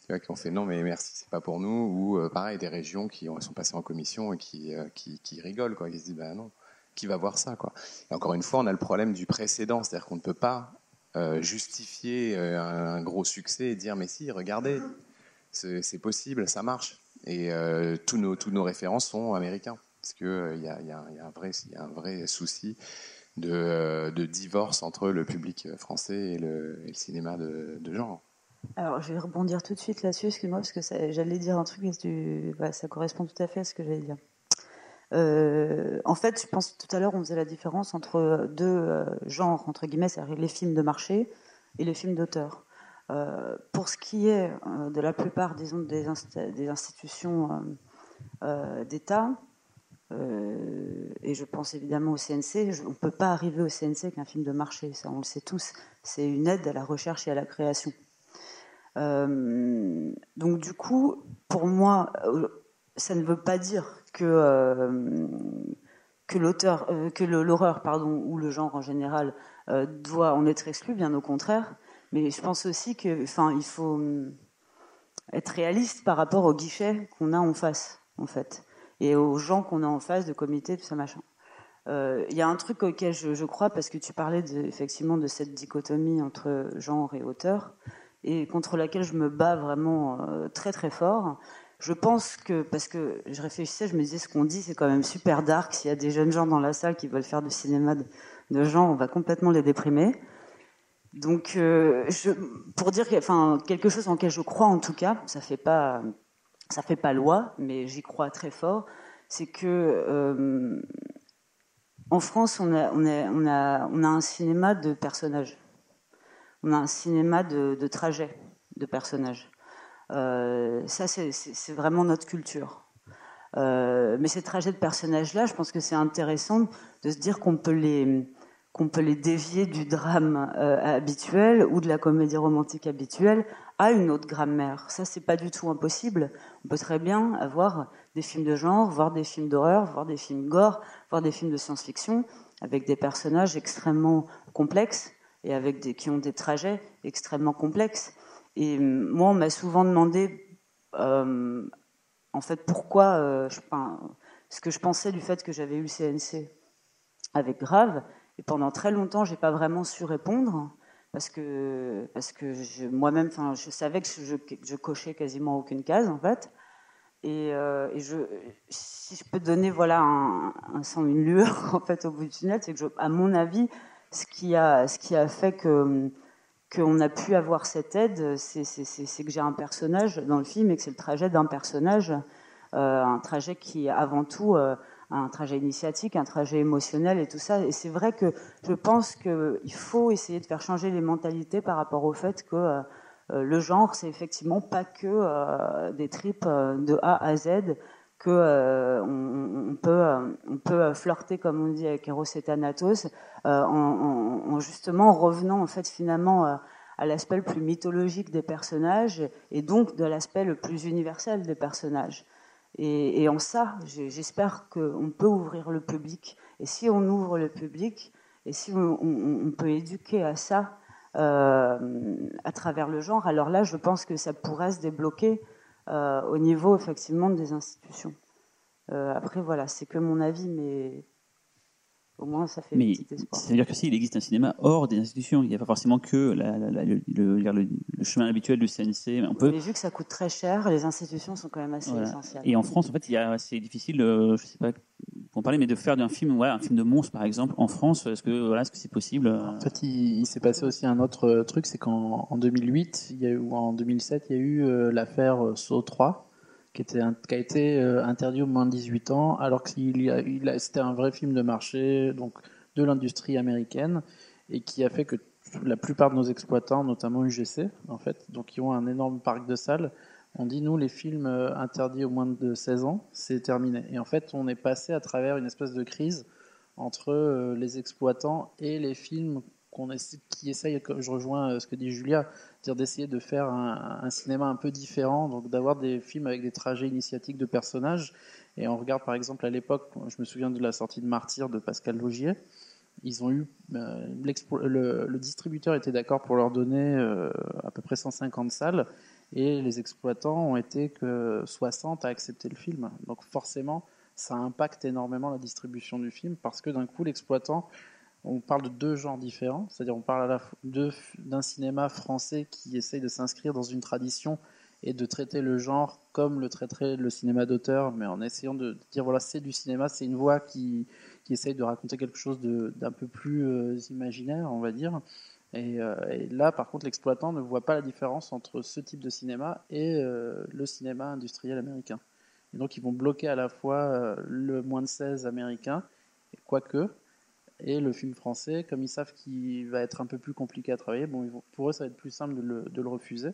Qui ont fait non, mais merci, c'est pas pour nous. Ou euh, pareil, des régions qui ont, sont passées en commission et qui, euh, qui, qui rigolent, quoi. Qui se disent, bah non, qui va voir ça, quoi. Et encore une fois, on a le problème du précédent, c'est-à-dire qu'on ne peut pas euh, justifier un, gros succès et dire, mais si, regardez, c'est possible, ça marche. Et tous, nos, tous nos références sont américains. Parce qu'il il y, a, un vrai- y a un vrai souci de, de divorce entre le public français et le, et le cinéma de, de genre. Alors, je vais rebondir tout de suite là-dessus, excuse-moi, parce que j'allais dire un truc et tu- ça correspond tout à fait à ce que j'allais dire. Euh, en fait, je pense tout à l'heure, on faisait la différence entre deux euh, genres, entre guillemets, c'est-à-dire les films de marché et les films d'auteur. Euh, pour ce qui est de la plupart disons, des, des institutions d'État, et je pense évidemment au CNC, on ne peut pas arriver au CNC qu'un film de marché, ça on le sait tous. C'est une aide à la recherche et à la création. Euh, donc du coup, pour moi, euh, ça ne veut pas dire que euh, l'auteur, que l'horreur, pardon, ou le genre en général doit en être exclu, bien au contraire. Mais je pense aussi que, enfin, il faut être réaliste par rapport au guichet qu'on a en face, en fait, et aux gens qu'on a en face, de comités, tout ça machin. Il y a un truc auquel je, crois parce que tu parlais effectivement de cette dichotomie entre genre et auteur et contre laquelle je me bats vraiment euh, très très fort. Je pense que parce que je réfléchissais, je me disais ce qu'on dit c'est quand même super dark. S'il y a des jeunes gens dans la salle qui veulent faire du cinéma de, de genre, on va complètement les déprimer. Donc, euh, pour dire, quelque chose en lequel je crois en tout cas, ça fait pas, ça fait pas loi, mais j'y crois très fort, c'est que euh, en France, on a un cinéma de personnages. On a un cinéma de, de trajets de personnages. Euh, ça, c'est- vraiment notre culture. Euh, mais ces trajets de personnages-là, je pense que c'est intéressant de se dire qu'on peut les peut les dévier du drame euh, habituel ou de la comédie romantique habituelle à une autre grammaire. Ça, c'est pas du tout impossible. On peut très bien avoir des films de genre, voir des films d'horreur, voir des films gore, voir des films de science-fiction avec des personnages extrêmement complexes et avec des qui ont des trajets extrêmement complexes. Et hum, moi, on m'a souvent demandé, euh, en fait, pourquoi, euh, ce que je pensais du fait que j'avais eu le CNC avec Grave. Et pendant très longtemps, j'ai pas vraiment su répondre parce que parce que moi-même, enfin, je savais que je, cochais quasiment aucune case en fait. Et, euh, je, si je peux donner voilà une lueur en fait au bout du tunnel, c'est que à mon avis, ce qui a ce qui a fait qu'on a pu avoir cette aide, c'est que j'ai un personnage dans le film et que c'est le trajet d'un personnage euh, un trajet qui est avant tout euh, un trajet initiatique, un trajet émotionnel et tout ça. Et c'est vrai que je pense qu'il faut essayer de faire changer les mentalités par rapport au fait que euh, le genre, c'est effectivement pas que euh, des tripes de A à Z, que euh, on, peut euh, on peut flirter comme on dit avec Eros et Thanatos, euh, en, en- en justement revenant en fait finalement euh, à l'aspect le plus mythologique des personnages et donc de l'aspect le plus universel des personnages. Et, en ça, j'espère qu'on peut ouvrir le public. Et si on ouvre le public, et si on, on- peut éduquer à ça euh, à travers le genre, alors là, je pense que ça pourrait se débloquer euh, au niveau effectivement des institutions. Euh, après, voilà, c'est que mon avis, mais au moins ça fait Mais petit espoir. ça veut dire que s'il existe un cinéma hors des institutions, il n'y a pas forcément que la- la- la- le, le- le- le chemin habituel du CNC. On peut, Mais vu que ça coûte très cher, les institutions sont quand même assez Voilà. essentielles. Et en France, en fait, il y a- c'est difficile, euh, je sais pas pour en parler, mais de faire d'un film, voilà, un film de monstre, par exemple, en France. Est-ce que voilà, est-ce que c'est possible euh, En fait, il, il s'est passé aussi un autre truc, c'est qu'en en 2008, il y a eu, ou en 2007, il y a eu euh, l'affaire Saw 3, qui, était, qui a été euh, interdit aux moins de 18 ans, alors que c'était un vrai film de marché, donc de l'industrie américaine, et qui a fait que la plupart de nos exploitants, notamment UGC, en fait, donc qui ont un énorme parc de salles, on dit nous les films euh, interdits aux moins de 16 ans, c'est terminé. Et en fait, on est passé à travers une espèce de crise entre euh, les exploitants et les films qu'on qui essayent, je rejoins ce que dit Julia, d'essayer de faire un, cinéma un peu différent, donc d'avoir des films avec des trajets initiatiques de personnages. Et on regarde par exemple à l'époque, je me souviens de la sortie de Martyr de Pascal Logier. Ils ont eu euh, le distributeur était d'accord pour leur donner euh, à peu près 150 salles et les exploitants ont été que 60 à accepter le film. Donc forcément, ça impacte énormément la distribution du film parce que d'un coup, l'exploitant, on parle de deux genres différents, c'est-à-dire on parle d'un cinéma français qui essaye de s'inscrire dans une tradition et de traiter le genre comme le traiterait le cinéma d'auteur, mais en essayant de dire voilà, c'est du cinéma, c'est une voix qui, qui essaye de raconter quelque chose d'un peu plus euh, imaginaire, on va dire. Et, euh, et là, par contre, l'exploitant ne voit pas la différence entre ce type de cinéma et euh, le cinéma industriel américain. Et donc, ils vont bloquer à la fois le moins de 16 américain, quoique, et le film français, comme ils savent qu'il va être un peu plus compliqué à travailler, bon, pour eux, ça va être plus simple de le, refuser.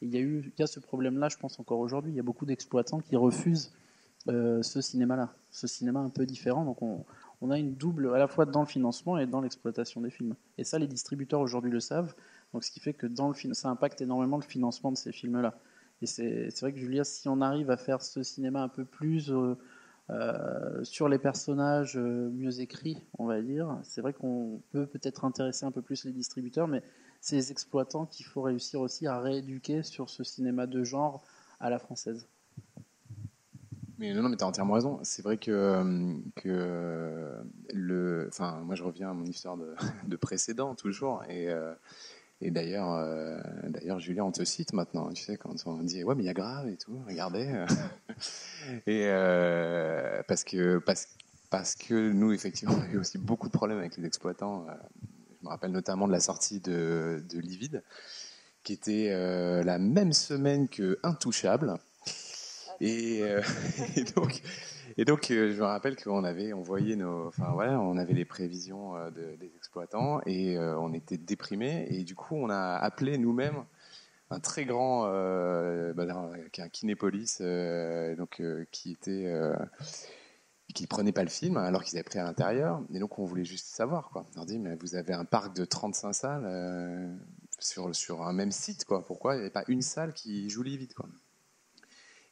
Il y a eu il y a ce problème-là, je pense, encore aujourd'hui. Il y a beaucoup d'exploitants qui refusent euh, ce cinéma-là, ce cinéma un peu différent. Donc, on, a une double, à la fois dans le financement et dans l'exploitation des films. Et ça, les distributeurs aujourd'hui le savent. Donc, ce qui fait que dans le ça impacte énormément le financement de ces films-là. Et c'est vrai que Julia, si on arrive à faire ce cinéma un peu plus euh, euh, sur les personnages euh, mieux écrits, on va dire, c'est vrai qu'on peut peut-être intéresser un peu plus les distributeurs, mais c'est les exploitants qu'il faut réussir aussi à rééduquer sur ce cinéma de genre à la française. Mais non, non, mais t'as entièrement raison. C'est vrai que, euh, que le, enfin, moi je reviens à mon histoire de, de précédent toujours, et, et d'ailleurs, euh, d'ailleurs, Julien, on te cite maintenant. Tu sais, quand on dit ouais, mais il y a grave et tout, regardez. et euh, parce que parce que nous, effectivement, on a eu aussi beaucoup de problèmes avec les exploitants. Euh, Je me rappelle notamment de la sortie de, de Livide, qui était la même semaine que Intouchable. Et, euh, et donc, euh, je me rappelle qu'on avait envoyé nos, enfin voilà, on avait les prévisions euh, de- des exploitants et on était déprimés. Et du coup, on a appelé nous-mêmes un très grand, euh, bah, un, kinépolis, donc qui était, qui prenait pas le film alors qu'ils avaient pris à l'intérieur. Et donc, on voulait juste savoir, quoi. On leur dit, mais vous avez un parc de 35 salles sur un même site, quoi. Pourquoi il n'y avait pas une salle qui joue vides, quoi?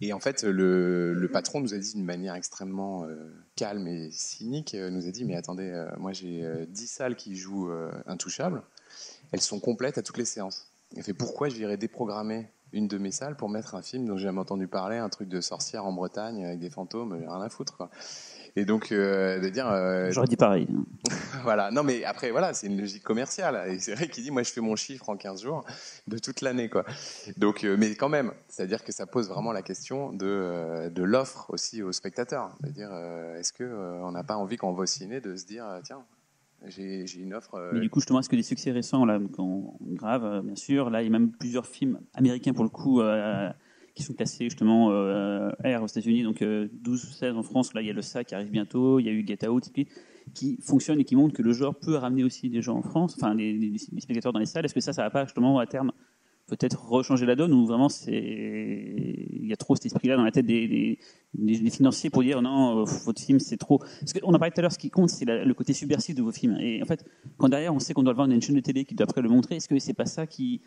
Et en fait, le, patron nous a dit d'une manière extrêmement euh, calme et cynique, euh, nous a dit, mais attendez, euh, moi j'ai euh, 10 salles qui jouent euh, Intouchable, elles sont complètes à toutes les séances. Il fait, pourquoi j'irais déprogrammer une de mes salles pour mettre un film dont j'ai jamais entendu parler, un truc de sorcière en Bretagne avec des fantômes, j'ai rien à foutre. Quoi. Et donc, euh, de dire... euh, J'aurais dit pareil. voilà. Non, mais après, voilà, c'est une logique commerciale. Et c'est vrai qu'il dit, moi, je fais mon chiffre en 15 jours de toute l'année, quoi. Donc, euh, mais quand même, c'est-à-dire que ça pose vraiment la question de, de l'offre aussi aux spectateurs. C'est-à-dire, euh, est-ce que euh, on n'a pas envie, quand on va au ciné, de se dire, tiens, j'ai j'ai une offre. euh, Mais du coup, justement, est-ce que des succès récents, là, quand, grave, euh, bien sûr, là, il y a même plusieurs films américains, pour le coup, euh, qui sont classés justement euh, R aux États-Unis, donc euh, 12-16 en France. Là, il y a le SA qui arrive bientôt. Il y a eu Get Out, qui, fonctionne et qui montre que le genre peut ramener aussi des gens en France, enfin des, des- des spectateurs dans les salles. Est-ce que ça, ça va pas justement à terme peut-être rechanger la donne ou vraiment c'est il y a trop cet esprit-là dans la tête des, financiers pour dire non euh, votre film c'est trop parce qu'on a parlé tout à l'heure ce qui compte c'est le côté subversif de vos films et en fait quand derrière on sait qu'on doit le voir dans une chaîne de télé qui doit après le montrer est-ce que c'est pas ça qui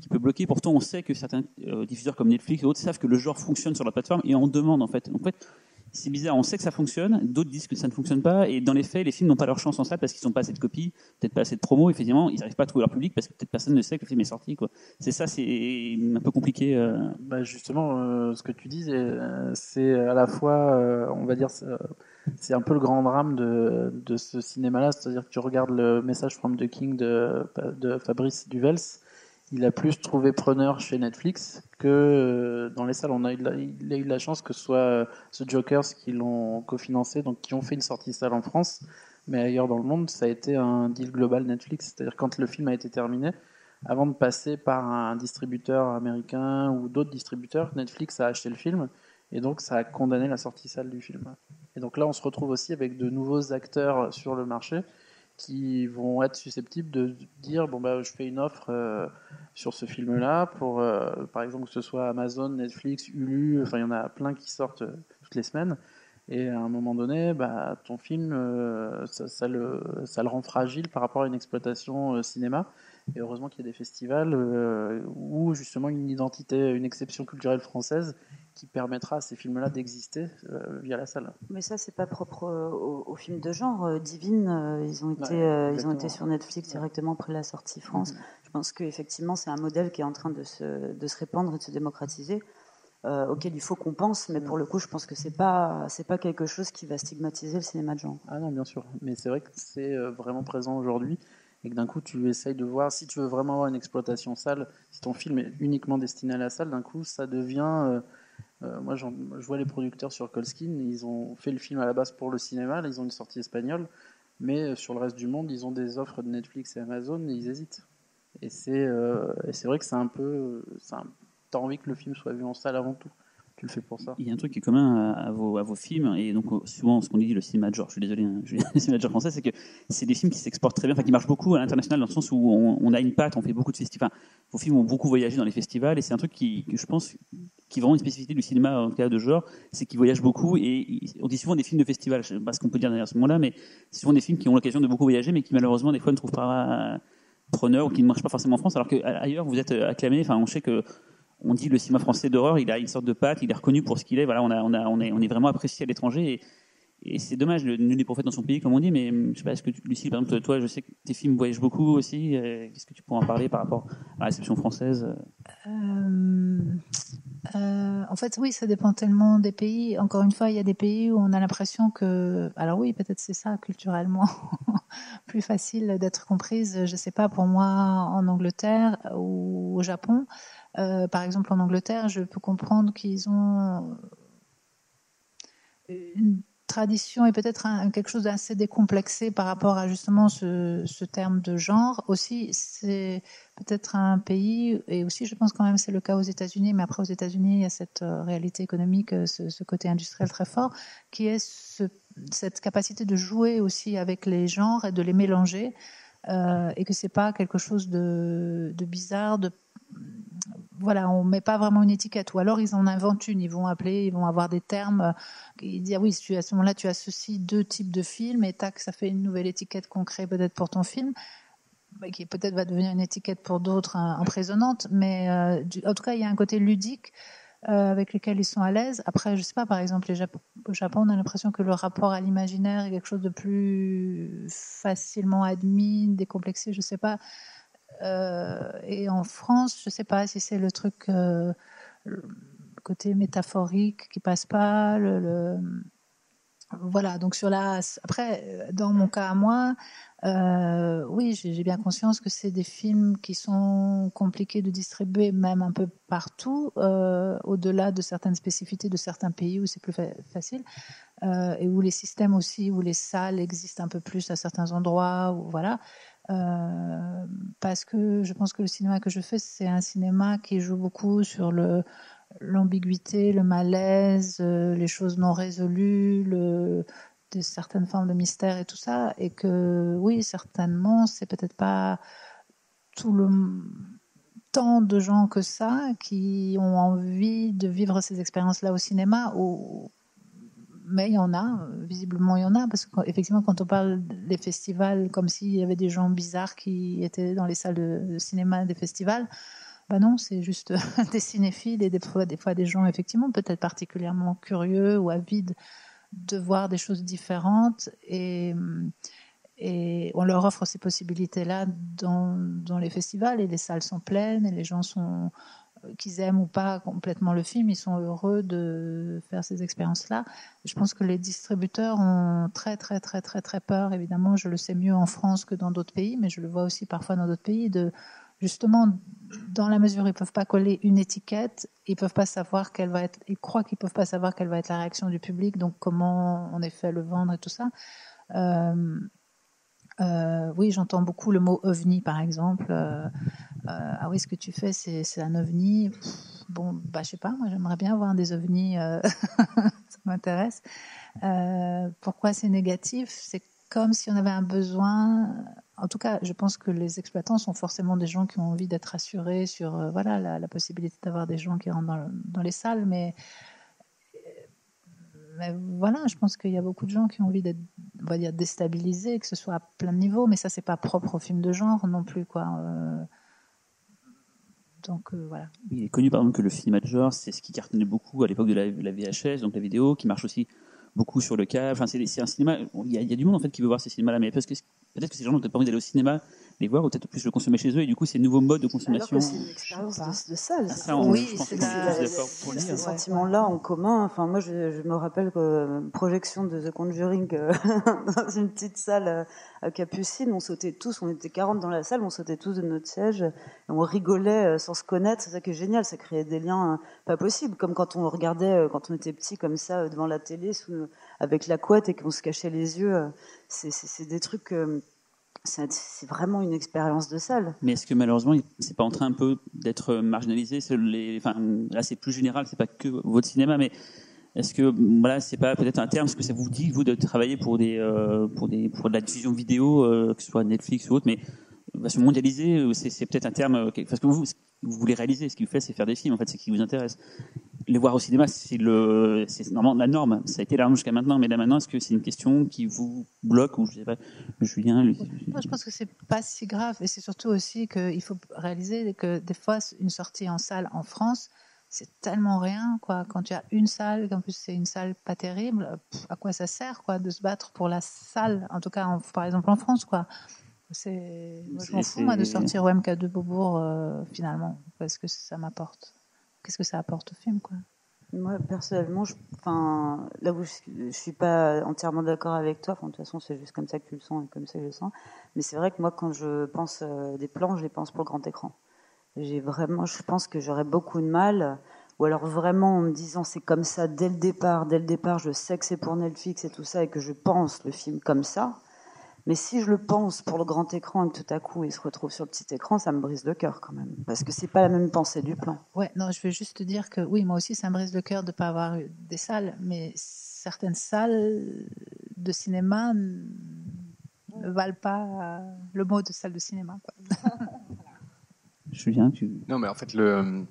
qui peut bloquer. Pourtant on sait que certains euh, diffuseurs comme Netflix et autres savent que le genre fonctionne sur la plateforme et en demande en fait. En fait c'est bizarre, on sait que ça fonctionne, d'autres disent que ça ne fonctionne pas, et dans les faits, les films n'ont pas leur chance en salle parce qu'ils n'ont pas assez de copies, peut-être pas assez de promos, effectivement, ils n'arrivent pas à trouver leur public parce que peut-être personne ne sait que le film est sorti. C'est ça, c'est un peu compliqué. euh. Bah justement, euh, ce que tu dis, c'est à la fois, on va dire, c'est un peu le grand drame de, de ce cinéma-là, c'est-à-dire que tu regardes le Message from the King de, de Fabrice Duvels, il a plus trouvé preneur chez Netflix que euh, dans les salles. On a de la, il a eu la chance que ce soit euh, The Jokers qui l'ont cofinancé, donc qui ont fait une sortie salle en France, mais ailleurs dans le monde, ça a été un deal global Netflix. C'est-à-dire quand le film a été terminé, avant de passer par un distributeur américain ou d'autres distributeurs, Netflix a acheté le film et donc ça a condamné la sortie salle du film. Et donc là, on se retrouve aussi avec de nouveaux acteurs sur le marché qui vont être susceptibles de dire bon bah je fais une offre euh, sur ce film-là pour euh, par exemple que ce soit Amazon, Netflix, Hulu, enfin il y en a plein qui sortent euh, toutes les semaines. Et à un moment donné, bah, ton film, ça, ça le, ça le rend fragile par rapport à une exploitation cinéma. Et heureusement qu'il y a des festivals où justement une identité, une exception culturelle française qui permettra à ces films-là d'exister euh, via la salle. Mais ça, c'est pas propre euh, aux, aux films de genre. Euh, Divine, euh, ils ont été, Ouais, ils ont été sur Netflix directement après la sortie France. Mhm. Je pense qu'effectivement, c'est un modèle qui est en train de se, de se répandre et de se démocratiser, auquel il faut qu'on pense. Mais pour le coup, je pense que c'est pas, c'est pas quelque chose qui va stigmatiser le cinéma de genre. Ah non, bien sûr. Mais c'est vrai que c'est vraiment présent aujourd'hui et que d'un coup, tu essayes de voir si tu veux vraiment avoir une exploitation salle, si ton film est uniquement destiné à la salle, d'un coup, ça devient. Euh, moi, je vois les producteurs sur Colskin, ils ont fait le film à la base pour le cinéma, ils ont une sortie espagnole, mais euh, sur le reste du monde, ils ont des offres de Netflix et Amazon et ils hésitent. Et c'est euh, vrai que c'est un peu. T'as envie que le film soit vu en salle avant tout. Il y a un truc qui est commun à, vos, films, et donc euh, souvent ce qu'on dit le cinéma de genre, je suis désolé, hein, je- le cinéma de genre français, c'est que c'est des films qui s'exportent très bien, enfin qui marchent beaucoup à l'international dans le sens où on, a une patte, on fait beaucoup de festivals. Vos films ont beaucoup voyagé dans les festivals, et c'est un truc qui, que je pense qui est vraiment une spécificité du cinéma en cas de genre, c'est qu'ils voyagent beaucoup, et on dit souvent des films de festival, je sais pas ce qu'on peut dire derrière ce mot-là, mais c'est souvent des films qui ont l'occasion de beaucoup voyager, mais qui malheureusement des fois ne trouvent pas preneur ou qui ne marchent pas forcément en France, alors qu'ailleurs vous êtes euh, acclamé, enfin on sait que on dit le cinéma français d'horreur, il a une sorte de patte, il est reconnu pour ce qu'il est. Voilà, on, est, vraiment apprécié à l'étranger. Et, c'est dommage, nul n'est prophète dans son pays, comme on dit. Mais je sais pas, est-ce que tu- Lucie, par exemple, toi, je sais que tes films voyagent beaucoup aussi. euh, Qu'est-ce que tu pourrais en parler par rapport à la réception française Euh, euh, en fait, oui, ça dépend tellement des pays. Encore une fois, il y a des pays où on a l'impression que, alors oui, peut-être c'est ça culturellement plus facile d'être comprise. Je sais pas, pour moi, en Angleterre ou au Japon, euh, par exemple en Angleterre, je peux comprendre qu'ils ont une tradition et peut-être quelque chose d'assez décomplexé par rapport à justement ce, terme de genre. Aussi, c'est peut-être un pays, et aussi je pense quand même c'est le cas aux États-Unis, mais après aux États-Unis, il y a cette euh, réalité économique, euh, ce, côté industriel très fort, qui est ce- cette capacité de jouer aussi avec les genres et de les mélanger, euh, et que c'est pas quelque chose de, de bizarre, de voilà, on met pas vraiment une étiquette. Ou alors ils en inventent une, ils vont appeler, ils vont avoir des termes. euh, Ils disent ah oui, à ce moment-là, tu associes deux types de films et tac, ça fait une nouvelle étiquette qu'on crée peut-être pour ton film, qui peut-être va devenir une étiquette pour d'autres emprisonnante. Mais euh, en tout cas, il y a un côté ludique. euh, avec lequel ils sont à l'aise. Après, je sais pas, par exemple, au Japon, on a l'impression que le rapport à l'imaginaire est quelque chose de plus facilement admis, décomplexé, je sais pas. Euh, et en France, je sais pas si c'est le truc, euh, le côté métaphorique qui passe pas. Voilà, donc sur la. Après, dans mon cas à moi, euh, oui, j'ai bien conscience que c'est des films qui sont compliqués de distribuer, même un peu partout, au-delà de certaines spécificités de certains pays où c'est plus fa- facile, et où les systèmes aussi, où les salles existent un peu plus à certains endroits, où, voilà. Euh, parce que je pense que le cinéma que je fais, c'est un cinéma qui joue beaucoup sur le l'ambiguïté, le malaise, euh, les choses non résolues, de certaines formes de mystère et tout ça, et que oui, certainement, c'est peut-être pas tout le tant de gens que ça qui ont envie de vivre ces expériences-là au cinéma, ou, mais il y en a, visiblement il y en a, parce qu'effectivement, quand on parle des festivals, comme s'il y avait des gens bizarres qui étaient dans les salles de, de cinéma des festivals, bah non, c'est juste des cinéphiles et des fois, des fois des gens effectivement peut-être particulièrement curieux ou avides de voir des choses différentes. Et, et on leur offre ces possibilités-là dans, dans les festivals et les salles sont pleines et les gens sont qu'ils aiment ou pas complètement le film, ils sont heureux de faire ces expériences-là. Je pense que les distributeurs ont très très très très très peur. Évidemment, je le sais mieux en France que dans d'autres pays, mais je le vois aussi parfois dans d'autres pays de justement dans la mesure où ils peuvent pas coller une étiquette, ils peuvent pas savoir quelle va être, ils croient qu'ils peuvent pas savoir quelle va être la réaction du public, donc comment en effet le vendre et tout ça. Euh, euh, oui, j'entends beaucoup le mot ovni, par exemple. Euh, euh, ah oui, ce que tu fais, c'est un ovni. Bon, bah, je sais pas, moi j'aimerais bien voir des ovnis, ça m'intéresse. Pourquoi c'est négatif? C'est comme si on avait un besoin. En tout cas, je pense que les exploitants sont forcément des gens qui ont envie d'être rassurés sur voilà la, possibilité d'avoir des gens qui rentrent dans, dans les salles, mais mais voilà, je pense qu'il y a beaucoup de gens qui ont envie d'être, on va dire, déstabilisés, que ce soit à plein de niveaux, mais ça, c'est pas propre au film de genre non plus, quoi. Euh, donc euh, voilà. Il est connu par exemple que le cinéma de genre, c'est ce qui cartonnait beaucoup à l'époque de la, VHS, donc la vidéo, qui marche aussi beaucoup sur le câble. Enfin, c'est un cinéma. Il y, y a du monde en fait qui veut voir ces cinémas-là, mais parce que peut-être que ces gens n'ont pas envie d'aller au cinéma les voir ou peut-être plus le consommer chez eux et du coup c'est nouveaux modes de Alors consommation. que c'est une expérience de, de salle. Ah, ça, on- oui, c'est ces dire. sentiments-là en commun. Enfin, moi, je, je me rappelle que euh, projection de The Conjuring euh, dans une petite salle euh, à Capucine, on sautait tous, on était 40 dans la salle, on sautait tous de notre siège et on rigolait sans se connaître. C'est ça qui est génial, ça créait des liens pas possibles, comme quand on regardait quand on était petit comme ça devant la télé sous, avec la couette et qu'on se cachait les yeux. C'est des trucs. euh, c'est vraiment une expérience de salle. Mais est-ce que malheureusement, c'est pas en train un peu d'être marginalisé les, enfin, Là, c'est plus général, c'est pas que votre cinéma, mais est-ce que voilà, c'est pas peut-être un terme, ce que ça vous dit vous de travailler pour des, euh, pour des, pour de la diffusion vidéo, euh, que ce soit Netflix ou autre, mais va se mondialiser, euh, c'est peut-être un terme euh, parce que vous, vous voulez réaliser, ce qu'il fait, c'est faire des films. En fait, c'est ce qui vous intéresse. Les voir au cinéma, c'est le, c'est normalement la norme. Ça a été la norme jusqu'à maintenant, mais là maintenant, est-ce que c'est une question qui vous bloque ou je sais pas, Julien, lui, Moi, je pense que c'est pas si grave et c'est surtout aussi qu'il faut réaliser que des fois, une sortie en salle en France, c'est tellement rien, quoi. Quand tu as une salle, qu'en plus c'est une salle pas terrible, pff, à quoi ça sert, quoi, de se battre pour la salle, en tout cas, en- par exemple en France, quoi. C'est, moi, je m'en fous, moi, de sortir OMK de Beaubourg, euh, finalement, parce que ça m'apporte. Qu'est-ce que ça apporte au film, quoi. Moi, personnellement, je, enfin, là où je, suis pas entièrement d'accord avec toi, de toute façon, c'est juste comme ça que tu le sens et comme ça que je le sens. Mais c'est vrai que moi, quand je pense euh, des plans, je les pense pour le grand écran. J'ai vraiment, je pense que j'aurais beaucoup de mal, ou alors vraiment en me disant c'est comme ça dès le départ, dès le départ, je sais que c'est pour Netflix et tout ça, et que je pense le film comme ça. Mais si je le pense pour le grand écran et que tout à coup il se retrouve sur le petit écran, ça me brise le cœur quand même, parce que c'est pas la même pensée du plan. Ouais, non, je veux juste te dire que oui, moi aussi, ça me brise le cœur de ne pas avoir eu des salles, mais certaines salles de cinéma ne valent pas le mot de salle de cinéma. Quoi. Julien, tu. Non, mais en fait, le,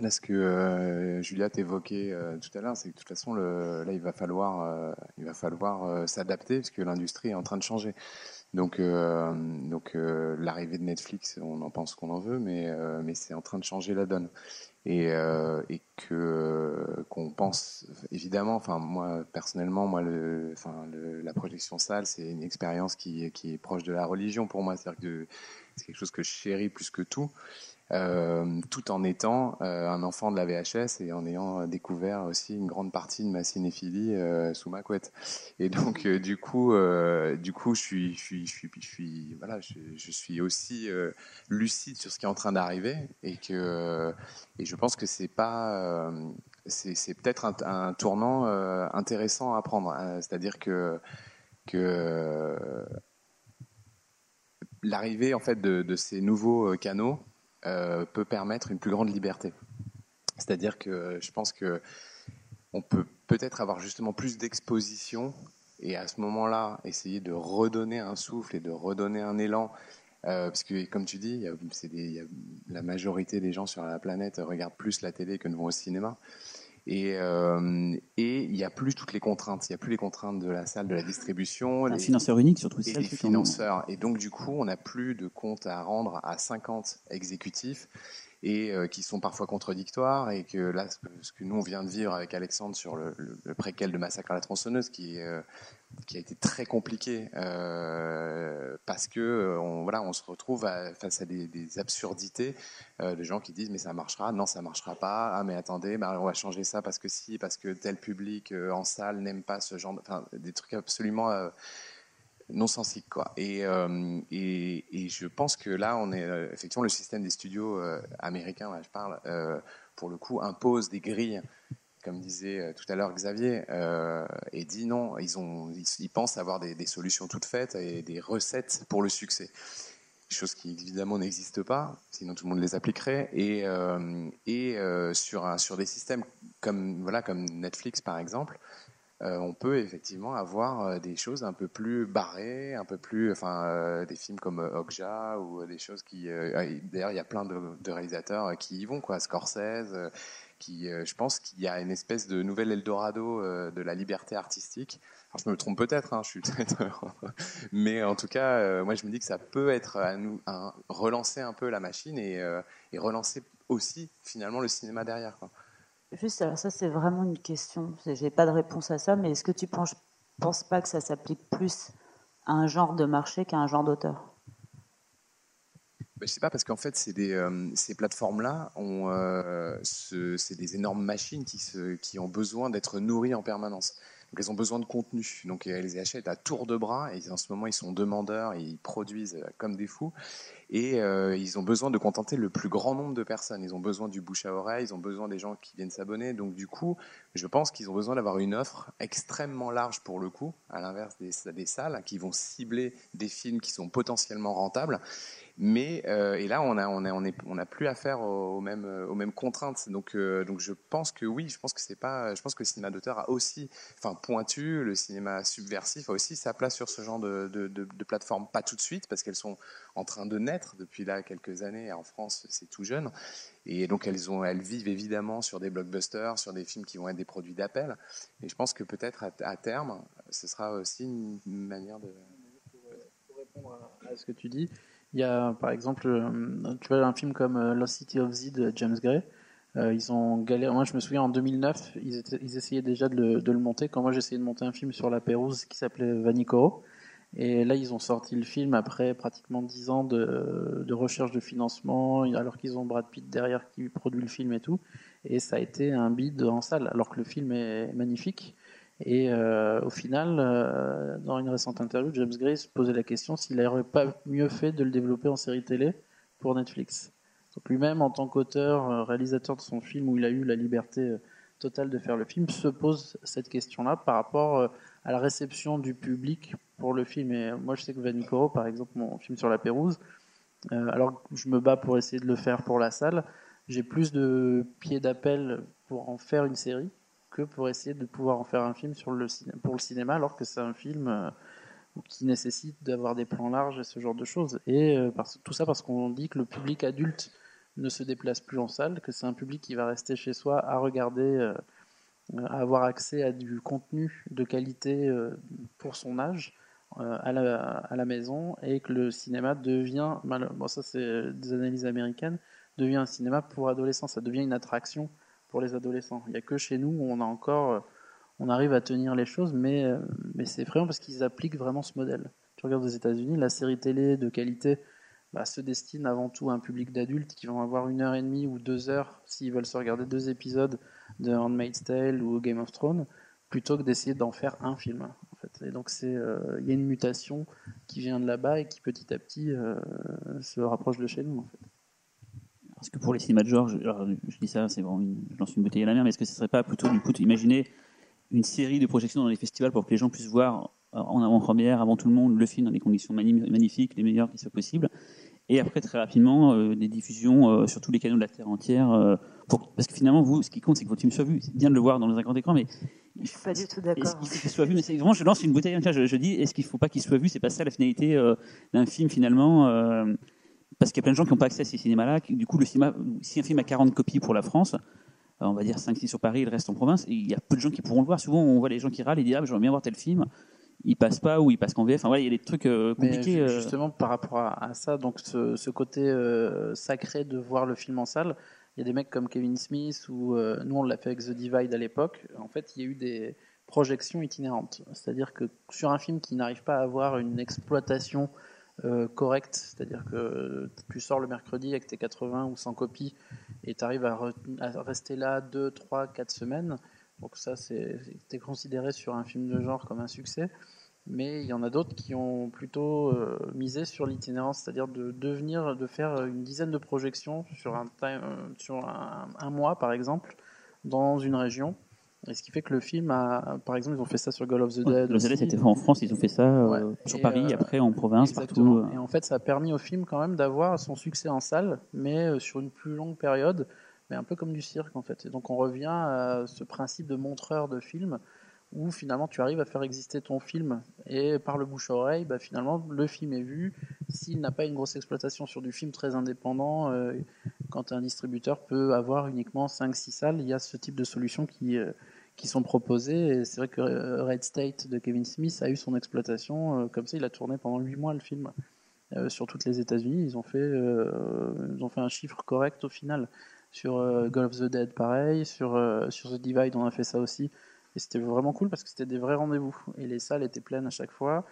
là, ce que euh, Julia t'évoquait euh, tout à l'heure, c'est que de toute façon, là, il va falloir, euh, il va falloir euh, s'adapter parce que l'industrie est en train de changer. Donc, donc l'arrivée de Netflix, on en pense qu'on en veut, mais, mais c'est en train de changer la donne. Et, que qu'on pense évidemment, enfin moi personnellement, moi le, enfin la projection salle, c'est une expérience qui, qui est proche de la religion pour moi, c'est-à-dire que c'est quelque chose que je chéris plus que tout tout en étant euh, un enfant de la VHS et en ayant découvert aussi une grande partie de ma cinéphilie euh, sous ma couette. Et donc euh, du coup, euh, du coup, je suis, je suis, je suis, voilà, je, suis aussi euh, lucide sur ce qui est en train d'arriver et que et je pense que c'est pas euh, c'est peut-être un, tournant euh, intéressant à prendre. C'est-à-dire que que l'arrivée en fait de, ces nouveaux euh, canaux euh, peut permettre une plus grande liberté. C'est-à-dire que je pense que on peut peut-être avoir justement plus d'exposition et à ce moment-là essayer de redonner un souffle et de redonner un élan. Euh, parce que comme tu dis, la majorité des gens sur la planète regardent plus la télé que ne vont au cinéma. Et, euh, et il n'y a plus toutes les contraintes. Il n'y a plus les contraintes de la salle, de la distribution. Un les- financeur unique, surtout, Et les hein. financeurs. Et donc, du coup, on n'a plus de comptes à rendre à 50 exécutifs et euh, qui sont parfois contradictoires. Et que là, ce que, nous, on vient de vivre avec Alexandre sur le, préquel de Massacre à la tronçonneuse, qui, euh, a été très compliqué euh, parce que euh, on, voilà, on se retrouve face à des, absurdités euh, de gens qui disent mais ça marchera, non ça marchera pas, ah mais attendez, bah, on va changer ça parce que si, parce que tel public en salle n'aime pas ce genre, de, des trucs absolument non sensiques quoi. Et, euh, et, et je pense que là on est euh, effectivement le système des studios euh, américains, je parle, pour le coup impose des grilles comme disait tout à l'heure Xavier, et dit non, ils, ont, ils, pensent avoir des, des solutions toutes faites et des recettes pour le succès. Chose qui évidemment n'existe pas, sinon tout le monde les appliquerait. Et, et sur, un, sur des systèmes comme, voilà, comme Netflix par exemple, euh, on peut effectivement avoir euh, des choses un peu plus barrées, un peu plus, enfin, euh, des films comme Okja ou des choses qui, euh, d'ailleurs, il y a plein de, réalisateurs qui y vont, quoi, Scorsese, qui, je pense qu'il y a une espèce de nouvel Eldorado de la liberté artistique. Alors, je me trompe peut-être, hein, je suis peut-être, mais en tout cas, moi, je me dis que ça peut être à nous, relancer un peu la machine et, relancer aussi finalement le cinéma derrière. Juste, alors ça, c'est vraiment une question. J'ai pas de réponse à ça, mais est-ce que tu penses, penses pas que ça s'applique plus à un genre de marché qu'à un genre d'auteur? Ben, je sais pas parce qu'en fait des euh, ces plateformes-là euh, ce- c'est des énormes machines qui ont besoin d'être nourries en permanence. Donc elles ont besoin de contenu. Donc elles les achètent à tour de bras et en ce moment ils sont demandeurs ils produisent euh, comme des fous et euh, ils ont besoin de contenter le plus grand nombre de personnes. Ils ont besoin du bouche à oreille, ils ont besoin des gens qui viennent s'abonner. Donc du coup, je pense qu'ils ont besoin d'avoir une offre extrêmement large pour le coup, à l'inverse des, des salles qui vont cibler des films qui sont potentiellement rentables. Mais euh, et là, on a on a on est on a plus affaire aux, mêmes aux mêmes contraintes. Donc euh, donc je pense que oui, je pense que c'est pas, je pense que le cinéma d'auteur a aussi, enfin pointu, le cinéma subversif a aussi sa place sur ce genre de de, de, plateforme. Pas tout de suite parce qu'elles sont en train de naître depuis là quelques années. En France, c'est tout jeune. Et donc elles ont elles vivent évidemment sur des blockbusters, sur des films qui vont être des produits d'appel. Et je pense que peut-être à, terme, ce sera aussi une manière de à ce que tu dis. Il y a par exemple, euh, tu vois, un film comme euh, Lost City of Z de James Gray. Euh, ils ont galéré. Moi, je me souviens en 2009, ils, essayaient déjà de le, monter. Quand moi, j'essayais de monter un film sur la Pérouse qui s'appelait Vanicoro. Et là, ils ont sorti le film après pratiquement 10 ans de, de recherche de financement, alors qu'ils ont Brad Pitt derrière qui produit le film et tout. Et ça a été un bide en salle, alors que le film est magnifique. Et euh, au final, euh, dans une récente interview, James Gray se posait la question s'il n'aurait pas mieux fait de le développer en série télé pour Netflix. Donc lui-même, en tant qu'auteur, euh, réalisateur de son film, où il a eu la liberté totale de faire le film, se pose cette question-là par rapport à la réception du public pour le film. Et moi, je sais que Vanicoro, par exemple, mon film sur la Pérouse, alors que je me bats pour essayer de le faire pour la salle, j'ai plus de pieds d'appel pour en faire une série que pour essayer de pouvoir en faire un film pour le cinéma, alors que c'est un film euh, qui nécessite d'avoir des plans larges et ce genre de choses. Et euh, tout ça parce qu'on dit que le public adulte ne se déplace plus en salle, que c'est un public qui va rester chez soi à regarder, euh, à avoir accès à du contenu de qualité pour son âge à, la, maison, et que le cinéma devient, bon ça c'est des analyses américaines, devient un cinéma pour adolescents, ça devient une attraction pour les adolescents. Il n'y a que chez nous où on a encore, euh, on arrive à tenir les choses, mais, euh, mais c'est effrayant parce qu'ils appliquent vraiment ce modèle. Tu regardes aux États-Unis, la série télé de qualité bah, se destine avant tout à un public d'adultes qui vont avoir une heure et demie ou deux heures s'ils veulent se regarder deux épisodes de Handmaid's Tale ou Game of Thrones, plutôt que d'essayer d'en faire un film. Et donc euh, il y a une mutation qui vient de là-bas et qui petit à petit se rapproche de chez nous. Parce que pour les cinémas de genre, je, alors, je dis ça, c'est vraiment une, je lance une bouteille à la mer, mais est-ce que ce serait pas plutôt du coup d'imaginer une série de projections dans les festivals pour que les gens puissent voir euh, en avant-première, avant tout le monde, le film dans des conditions magnifiques, les meilleures qui soient possibles, et après très rapidement euh, des diffusions euh, sur tous les canaux de la terre entière. euh, pour- parce que finalement, vous, ce qui compte, c'est que votre film soit vu. C'est bien de le voir dans un grand écran, mais Je suis pas du tout est-ce d'accord. qu'il soit vu? Mais vraiment, je lance une bouteille. Je, je dis, est-ce qu'il faut pas qu'il soit vu? C'est pas ça la finalité d'un film finalement. Parce qu'il y a plein de gens qui n'ont pas accès à ces cinémas-là. Du coup, le cinéma, si un film a 40 copies pour la France, euh, on va dire 5-6 sur Paris, le reste en province, et il y a peu de gens qui pourront le voir. Souvent, on voit les gens qui râlent et disent ah, j'aimerais bien voir tel film. Ils passent pas ou ils passent qu'en VF. Enfin, voilà, il y a des trucs euh, Mais compliqués. ju- euh, justement, par rapport à, à ça, donc ce, ce côté euh, sacré de voir le film en salle, il y a des mecs comme Kevin Smith ou euh, nous on l'a fait avec The Divide à l'époque. En fait, il y a eu des projections itinérantes, c'est-à-dire que sur un film qui n'arrive pas à avoir une exploitation euh, correcte, c'est-à-dire que tu sors le mercredi avec tes 80 ou 100 copies et tu arrives à, re- à rester là 2, 3, 4 semaines. Donc ça, c'est es considéré sur un film de genre comme un succès. Mais il y en a d'autres qui ont plutôt euh, misé sur l'itinérance, c'est-à-dire de devenir, de faire une dizaine de projections sur euh, sur un mois, par exemple, dans une région. Et ce qui fait que le film a, par exemple, ils ont fait ça sur Goal of the Ouais, Dead. Los Angeles aussi. était fait en France, ils ont fait ça euh, Ouais. sur Et, Paris, euh, après en province, Exactement. partout. euh. Et en fait, ça a permis au film quand même d'avoir son succès en salle, mais sur une plus longue période, mais un peu comme du cirque en fait. Et donc on revient à ce principe de montreur de film où finalement tu arrives à faire exister ton film et par le bouche à oreille, bah, finalement le film est vu. S'il n'a pas une grosse exploitation sur du film très indépendant, euh, quand un distributeur peut avoir uniquement 5-6 salles, il y a ce type de solutions qui, euh, qui sont proposées. Et c'est vrai que euh, Red State de Kevin Smith a eu son exploitation. euh, comme ça, il a tourné pendant 8 mois le film euh, sur toutes les États-Unis. Ils ont fait, ils ont fait un chiffre correct au final. Sur of the Dead, pareil. Sur, sur The Divide, on a fait ça aussi. Et c'était vraiment cool parce que c'était des vrais rendez-vous. Et les salles étaient pleines à chaque fois.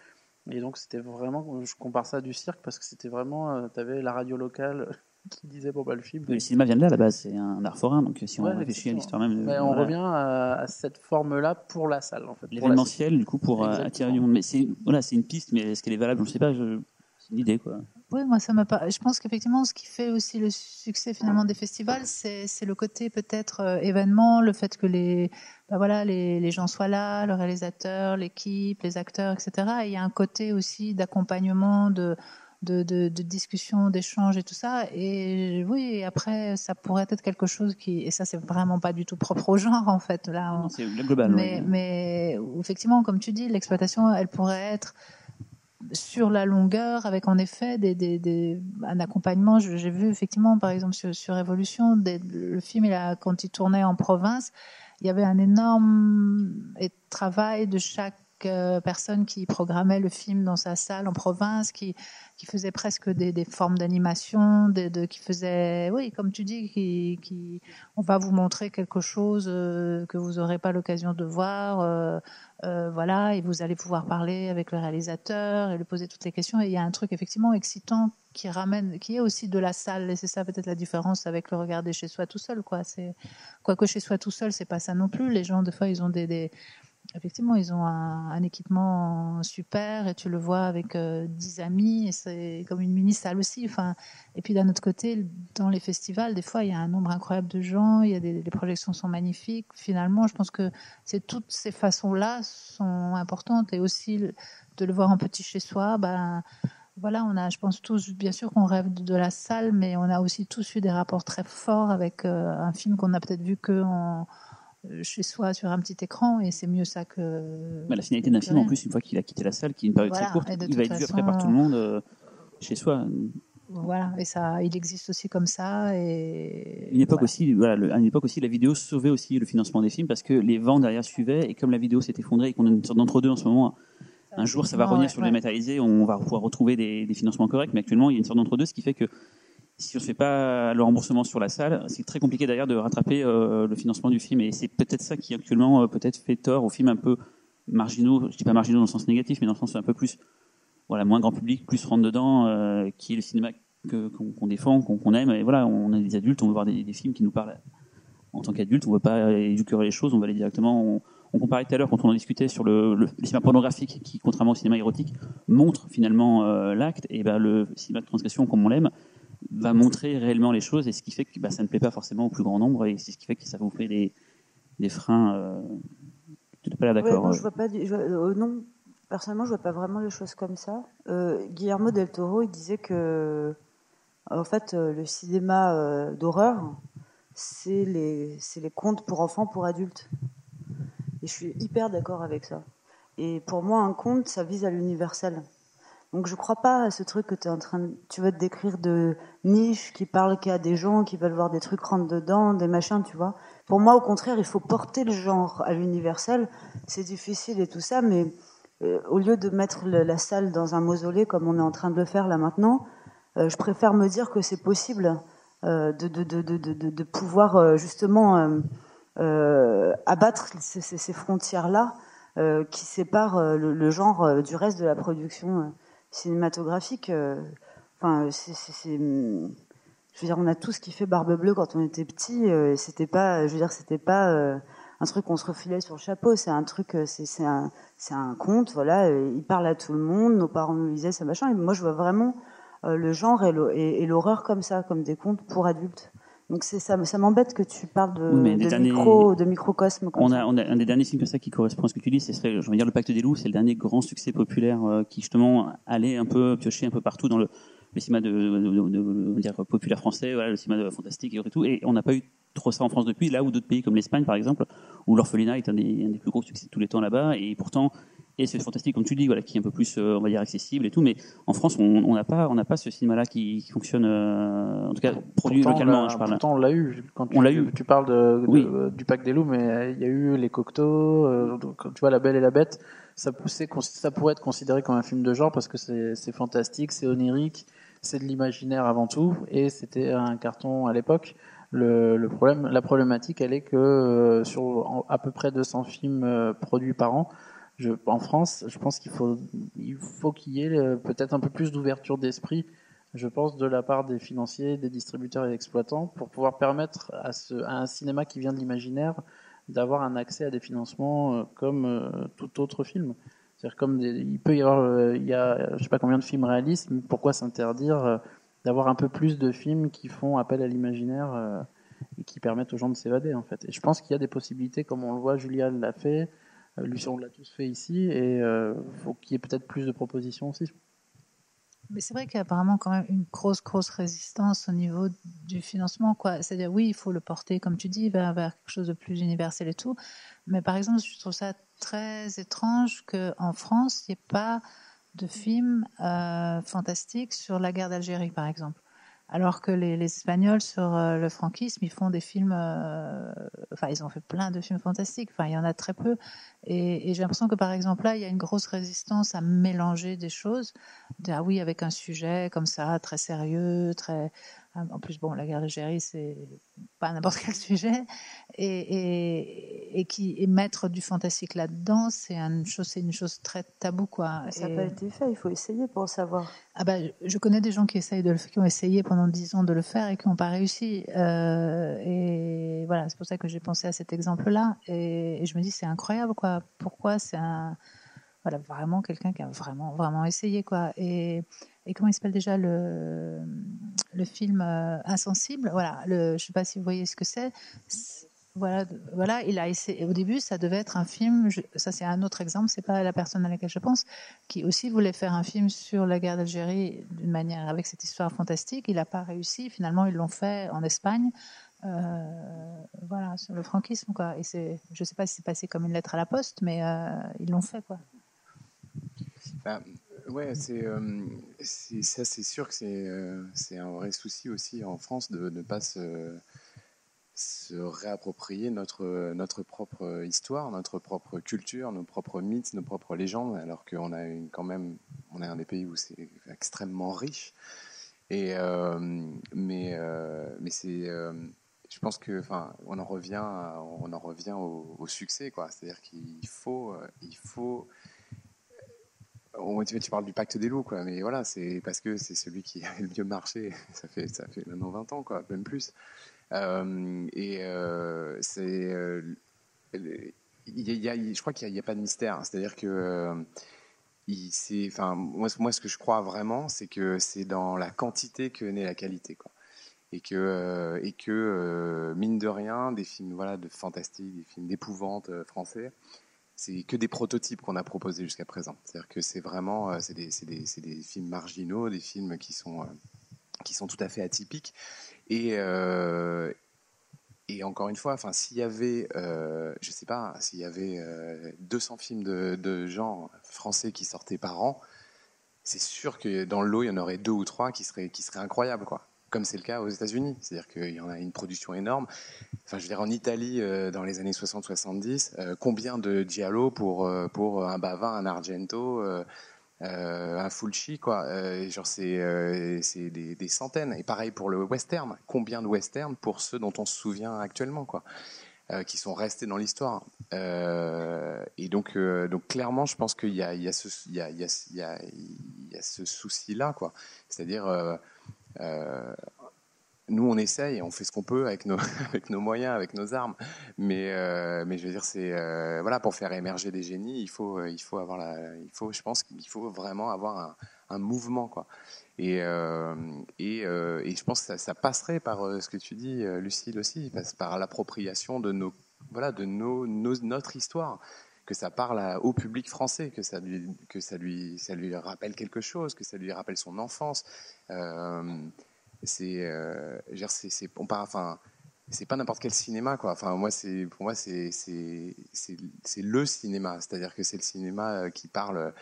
Et donc c'était vraiment, je compare ça à du cirque parce que c'était vraiment, tu avais la radio locale qui disait bon bah le film. Le cinéma vient de là, à la base, c'est un art forain, donc si on Ouais, réfléchit à l'histoire même. de- Mais on voilà. revient à, à cette forme-là pour la salle en fait. pour L'événementiel, du coup, pour euh, Exactement. attirer du monde. Mais c'est voilà, c'est une piste, mais est-ce qu'elle est valable? Je sais pas. Je... C'est une idée, quoi. Oui, moi ça m'a pas. Je pense qu'effectivement, ce qui fait aussi le succès finalement des festivals, c'est c'est le côté peut-être euh, événement, le fait que les bah voilà les, les gens soient là, le réalisateur, l'équipe, les acteurs, etc. Et il y a un côté aussi d'accompagnement, de de, de, de discussion, d'échange et tout ça. Et oui, après ça pourrait être quelque chose qui et ça c'est vraiment pas du tout propre au genre en fait là. on- C'est global. mais, effectivement, comme tu dis, l'exploitation, elle pourrait être sur la longueur, avec en effet des, des, des- un accompagnement. J'ai vu effectivement, par exemple, sur, sur Révolution, des- le film, il a, quand il tournait en province, il y avait un énorme travail de chaque personne qui programmait le film dans sa salle en province, qui, qui faisait presque des, des formes d'animation, qui faisait, oui, comme tu dis, qui, on va vous montrer quelque chose euh, que vous n'aurez pas l'occasion de voir, euh, euh, voilà, et vous allez pouvoir parler avec le réalisateur et lui poser toutes les questions. Et il y a un truc effectivement excitant qui ramène, qui est aussi de la salle, et c'est ça peut-être la différence avec le regarder chez soi tout seul, quoi. Quoique chez soi tout seul, c'est pas ça non plus. Les gens, des fois, ils ont des effectivement, ils ont un, équipement super et tu le vois avec euh, 10 amis et c'est comme une mini salle aussi. Enfin, et puis d'un autre côté, dans les festivals, des fois, il y a un nombre incroyable de gens, il y a des, les projections sont magnifiques. Finalement, je pense que c'est toutes ces façons-là sont importantes et aussi de le voir en petit chez soi, ben voilà, on a, je pense tous, bien sûr qu'on rêve de, la salle, mais on a aussi tous eu des rapports très forts avec euh, un film qu'on a peut-être vu que en, chez soi sur un petit écran, et c'est mieux ça que. Bah, la finalité d'un film, en plus, une fois qu'il a quitté la salle, qui est une période Voilà, très courte, il va être vu façon, après par tout le monde euh, chez soi. Voilà, et ça, il existe aussi comme ça, et. Une époque voilà. aussi, voilà, le- à une époque aussi, la vidéo sauvait aussi le financement des films parce que les ventes derrière suivaient et comme la vidéo s'est effondrée et qu'on a une sorte d'entre-deux en ce moment, un jour ça va revenir ouais, sur ouais. dématérialisé, on va pouvoir retrouver des, des financements corrects, mais actuellement il y a une sorte d'entre-deux, ce qui fait que si on ne fait pas le remboursement sur la salle, c'est très compliqué derrière de rattraper euh, le financement du film et c'est peut-être ça qui actuellement euh, peut-être fait tort aux films un peu marginaux, je dis pas marginaux dans le sens négatif, mais dans le sens un peu plus voilà, moins grand public, plus rentre dedans, euh, qui est le cinéma qu'on défend, qu'on aime. Et voilà, on est des adultes, on veut voir des, films qui nous parlent en tant qu'adultes. On veut pas éduquer les choses, on va aller directement. On, comparait tout à l'heure quand on en discutait sur le, cinéma pornographique, qui contrairement au cinéma érotique montre finalement l'acte. Et ben le cinéma de transgression, comme on l'aime, va montrer réellement les choses, et ce qui fait que bah, ça ne plaît pas forcément au plus grand nombre, et c'est ce qui fait que ça vous fait des, des freins. Euh, tu n'es pas là d'accord non, euh, je vois pas. du- je vois- euh, non, personnellement, je vois pas vraiment les choses comme ça. Euh, Guillermo del Toro, il disait que En fait, euh, le cinéma euh, d'horreur, c'est les, c'est les contes pour enfants, pour adultes. Et je suis hyper d'accord avec ça. Et pour moi, un conte, ça vise à l'universel. Donc je crois pas à ce truc que tu es en train tu veux te décrire de niche qui parle qu'à des gens qui veulent voir des trucs rentre dedans, des machins, tu vois. Pour moi, au contraire, il faut porter le genre à l'universel. C'est difficile et tout ça, mais euh, au lieu de mettre la salle dans un mausolée comme on est en train de le faire là maintenant, euh, je préfère me dire que c'est possible euh, de, de, de, de, pouvoir euh, justement abattre ces, frontières-là euh, qui séparent le, genre du reste de la production cinématographique. euh. Enfin, c'est, je veux dire, on a tous kiffé Barbe Bleue quand on était petit. euh, c'était pas, je veux dire, c'était pas euh, un truc qu'on se refilait sur le chapeau. C'est un truc, c'est, un, conte. Voilà, il parle à tout le monde. Nos parents nous lisaient ça machin. Et moi, je vois vraiment le genre et l'horreur comme ça, comme des contes pour adultes. Donc c'est ça, ça m'embête que tu parles de, Oui, mais les de derniers- micro, de microcosme. On a, on a un des derniers films comme ça qui correspond à ce que tu dis, c'est serait, je veux dire, Le Pacte des loups, c'est le dernier grand succès populaire euh, qui justement allait un peu piocher un peu partout dans le, le cinéma de, dire, populaire français, voilà, le cinéma fantastique et tout. Et on n'a pas eu trop ça en France depuis, là où d'autres pays comme l'Espagne par exemple, où l'orphelinat est un des, un des plus gros succès de tous les temps là-bas, et pourtant, et c'est fantastique comme tu dis, voilà, qui est un peu plus, euh, on va dire, accessible et tout. Mais en France, on n'a pas, on n'a pas ce cinéma-là qui, qui fonctionne, euh, en tout cas produit Pourtant, localement. je parle. Pourtant, on l'a eu. Quand tu, On l'a eu. Tu parles de, de- Oui. du Pacte des loups, mais il y a eu les Cocteaux. euh, tu vois, La Belle et la Bête. Ça, poussait, ça pourrait être considéré comme un film de genre parce que c'est c'est fantastique, c'est onirique, c'est de l'imaginaire avant tout, et c'était un carton à l'époque. Le, le problème, la problématique, elle est que euh, sur en- à peu près 200 films euh, produits par an, en France, je pense qu'il faut il faut qu'il y ait euh, peut-être un peu plus d'ouverture d'esprit, je pense, de la part des financiers, des distributeurs et exploitants, pour pouvoir permettre à, un cinéma qui vient de l'imaginaire d'avoir un accès à des financements euh, comme euh, tout autre film. C'est-à-dire comme il peut y avoir, il y a, je sais pas combien de films réalistes, mais pourquoi s'interdire d'avoir un peu plus de films qui font appel à l'imaginaire et qui permettent aux gens de s'évader en fait. Et je pense qu'il y a des possibilités, comme on le voit, Julia l'a fait, Lucien on l'a tous fait ici, et euh, faut qu'il y ait peut-être plus de propositions aussi. Mais c'est vrai qu'il y a apparemment quand même une grosse, grosse résistance au niveau du financement. C'est-à-dire, oui, il faut le porter, comme tu dis, vers, vers quelque chose de plus universel et tout. Mais par exemple, je trouve ça très étrange qu'en France, il n'y ait pas de film euh, fantastique sur la guerre d'Algérie, par exemple. Alors que les, Espagnols, sur euh, le franquisme, ils font des films... euh, Enfin, ils ont fait plein de films fantastiques. Enfin, il y en a très peu. Et, et j'ai l'impression que, par exemple, là, il y a une grosse résistance à mélanger des choses. De, ah oui, avec un sujet comme ça, très sérieux, très... En plus, bon, la guerre d'Algérie, c'est pas n'importe quel sujet. Et, et, et qui et mettre du fantastique là-dedans, c'est une chose, c'est une chose très tabou, quoi. Ça n'a pas été fait, il faut essayer pour savoir. ah bah, je connais des gens qui essayent de le, qui ont essayé pendant dix ans de le faire et qui n'ont pas réussi. Euh, et voilà, c'est pour ça que j'ai pensé à cet exemple-là. Et, et je me dis, c'est incroyable, quoi. Pourquoi c'est un, voilà, vraiment quelqu'un qui a vraiment, vraiment essayé, quoi. Et, comment il s'appelle déjà le, le film euh, Insensible? Voilà, le, je sais pas si vous voyez ce que c'est. Voilà, voilà, il a essayé. Au début, ça devait être un film. ça, c'est un autre exemple. C'est pas la personne à laquelle je pense, qui aussi voulait faire un film sur la guerre d'Algérie d'une manière avec cette histoire fantastique. Il n'a pas réussi. Finalement, ils l'ont fait en Espagne. Euh, voilà, sur le franquisme, quoi. Et sais pas si c'est passé comme une lettre à la poste, mais euh, ils l'ont fait, quoi. Bah, ouais, c'est euh, c'est- ça, c'est sûr que c'est euh, un vrai souci aussi en France de ne pas se, réapproprier notre, notre propre histoire, notre propre culture, nos propres mythes, nos propres légendes, alors qu'on a quand même, on est un des pays où c'est extrêmement riche. Et, euh, mais euh, mais c'est, je pense que, enfin, on en revient, on en revient au, au succès, quoi. C'est-à-dire qu'il faut, il faut tu, parles du pacte des loups, mais voilà, c'est parce que c'est celui qui a le mieux marché. Ça fait, maintenant 20 ans, même plus. Euh, et euh, c'est. euh, je crois qu'il n'y a, pas de mystère. C'est-à-dire que. euh, enfin, moi, ce que je crois vraiment, c'est que c'est dans la quantité que naît la qualité. Et que, euh, et que mine de rien, des films voilà, de fantastique, des films d'épouvante français, c'est que des prototypes qu'on a proposés jusqu'à présent. C'est-à-dire que c'est vraiment, euh, c'est des, des- des films marginaux, des films qui sont, euh, qui sont tout à fait atypiques. Et, euh, et encore une fois, enfin, s'il y avait, je sais pas, s'il y avait euh, 200 films de, de genre français qui sortaient par an, c'est sûr que dans le lot, il y en aurait deux ou trois qui seraient, qui seraient incroyables, quoi. Comme c'est le cas aux États-Unis. C'est-à-dire qu'il y en a une production énorme. Enfin, je veux dire, en Italie, euh, dans les années 60-70, euh, combien de Giallo pour, euh, pour un Bavin, un Argento, un Fulci, quoi. Genre, c'est euh, des, centaines. Et pareil pour le western. Combien de westerns pour ceux dont on se souvient actuellement, quoi. Qui sont restés dans l'histoire. Et donc, donc clairement, je pense qu'il y a, ce, souci-là. C'est-à-dire, euh, nous, on essaye, on fait ce qu'on peut avec nos, moyens, avec nos armes. Mais, euh, mais je veux dire, c'est euh, voilà, pour faire émerger des génies, il faut, il faut avoir la, il faut, je pense qu'il faut vraiment avoir un, mouvement, quoi. Et, et, je pense que ça, passerait par ce que tu dis, Lucille aussi, par l'appropriation de nos, voilà, de nos- notre histoire, que ça parle au public français, que ça lui, que ça lui, ça lui rappelle quelque chose, que ça lui rappelle son enfance. Euh, c'est, euh, c'est, on part, enfin, c'est pas n'importe quel cinéma, quoi. Enfin, moi, pour moi, c'est, c'est, c'est, le cinéma. C'est-à-dire que c'est le cinéma euh, qui parle,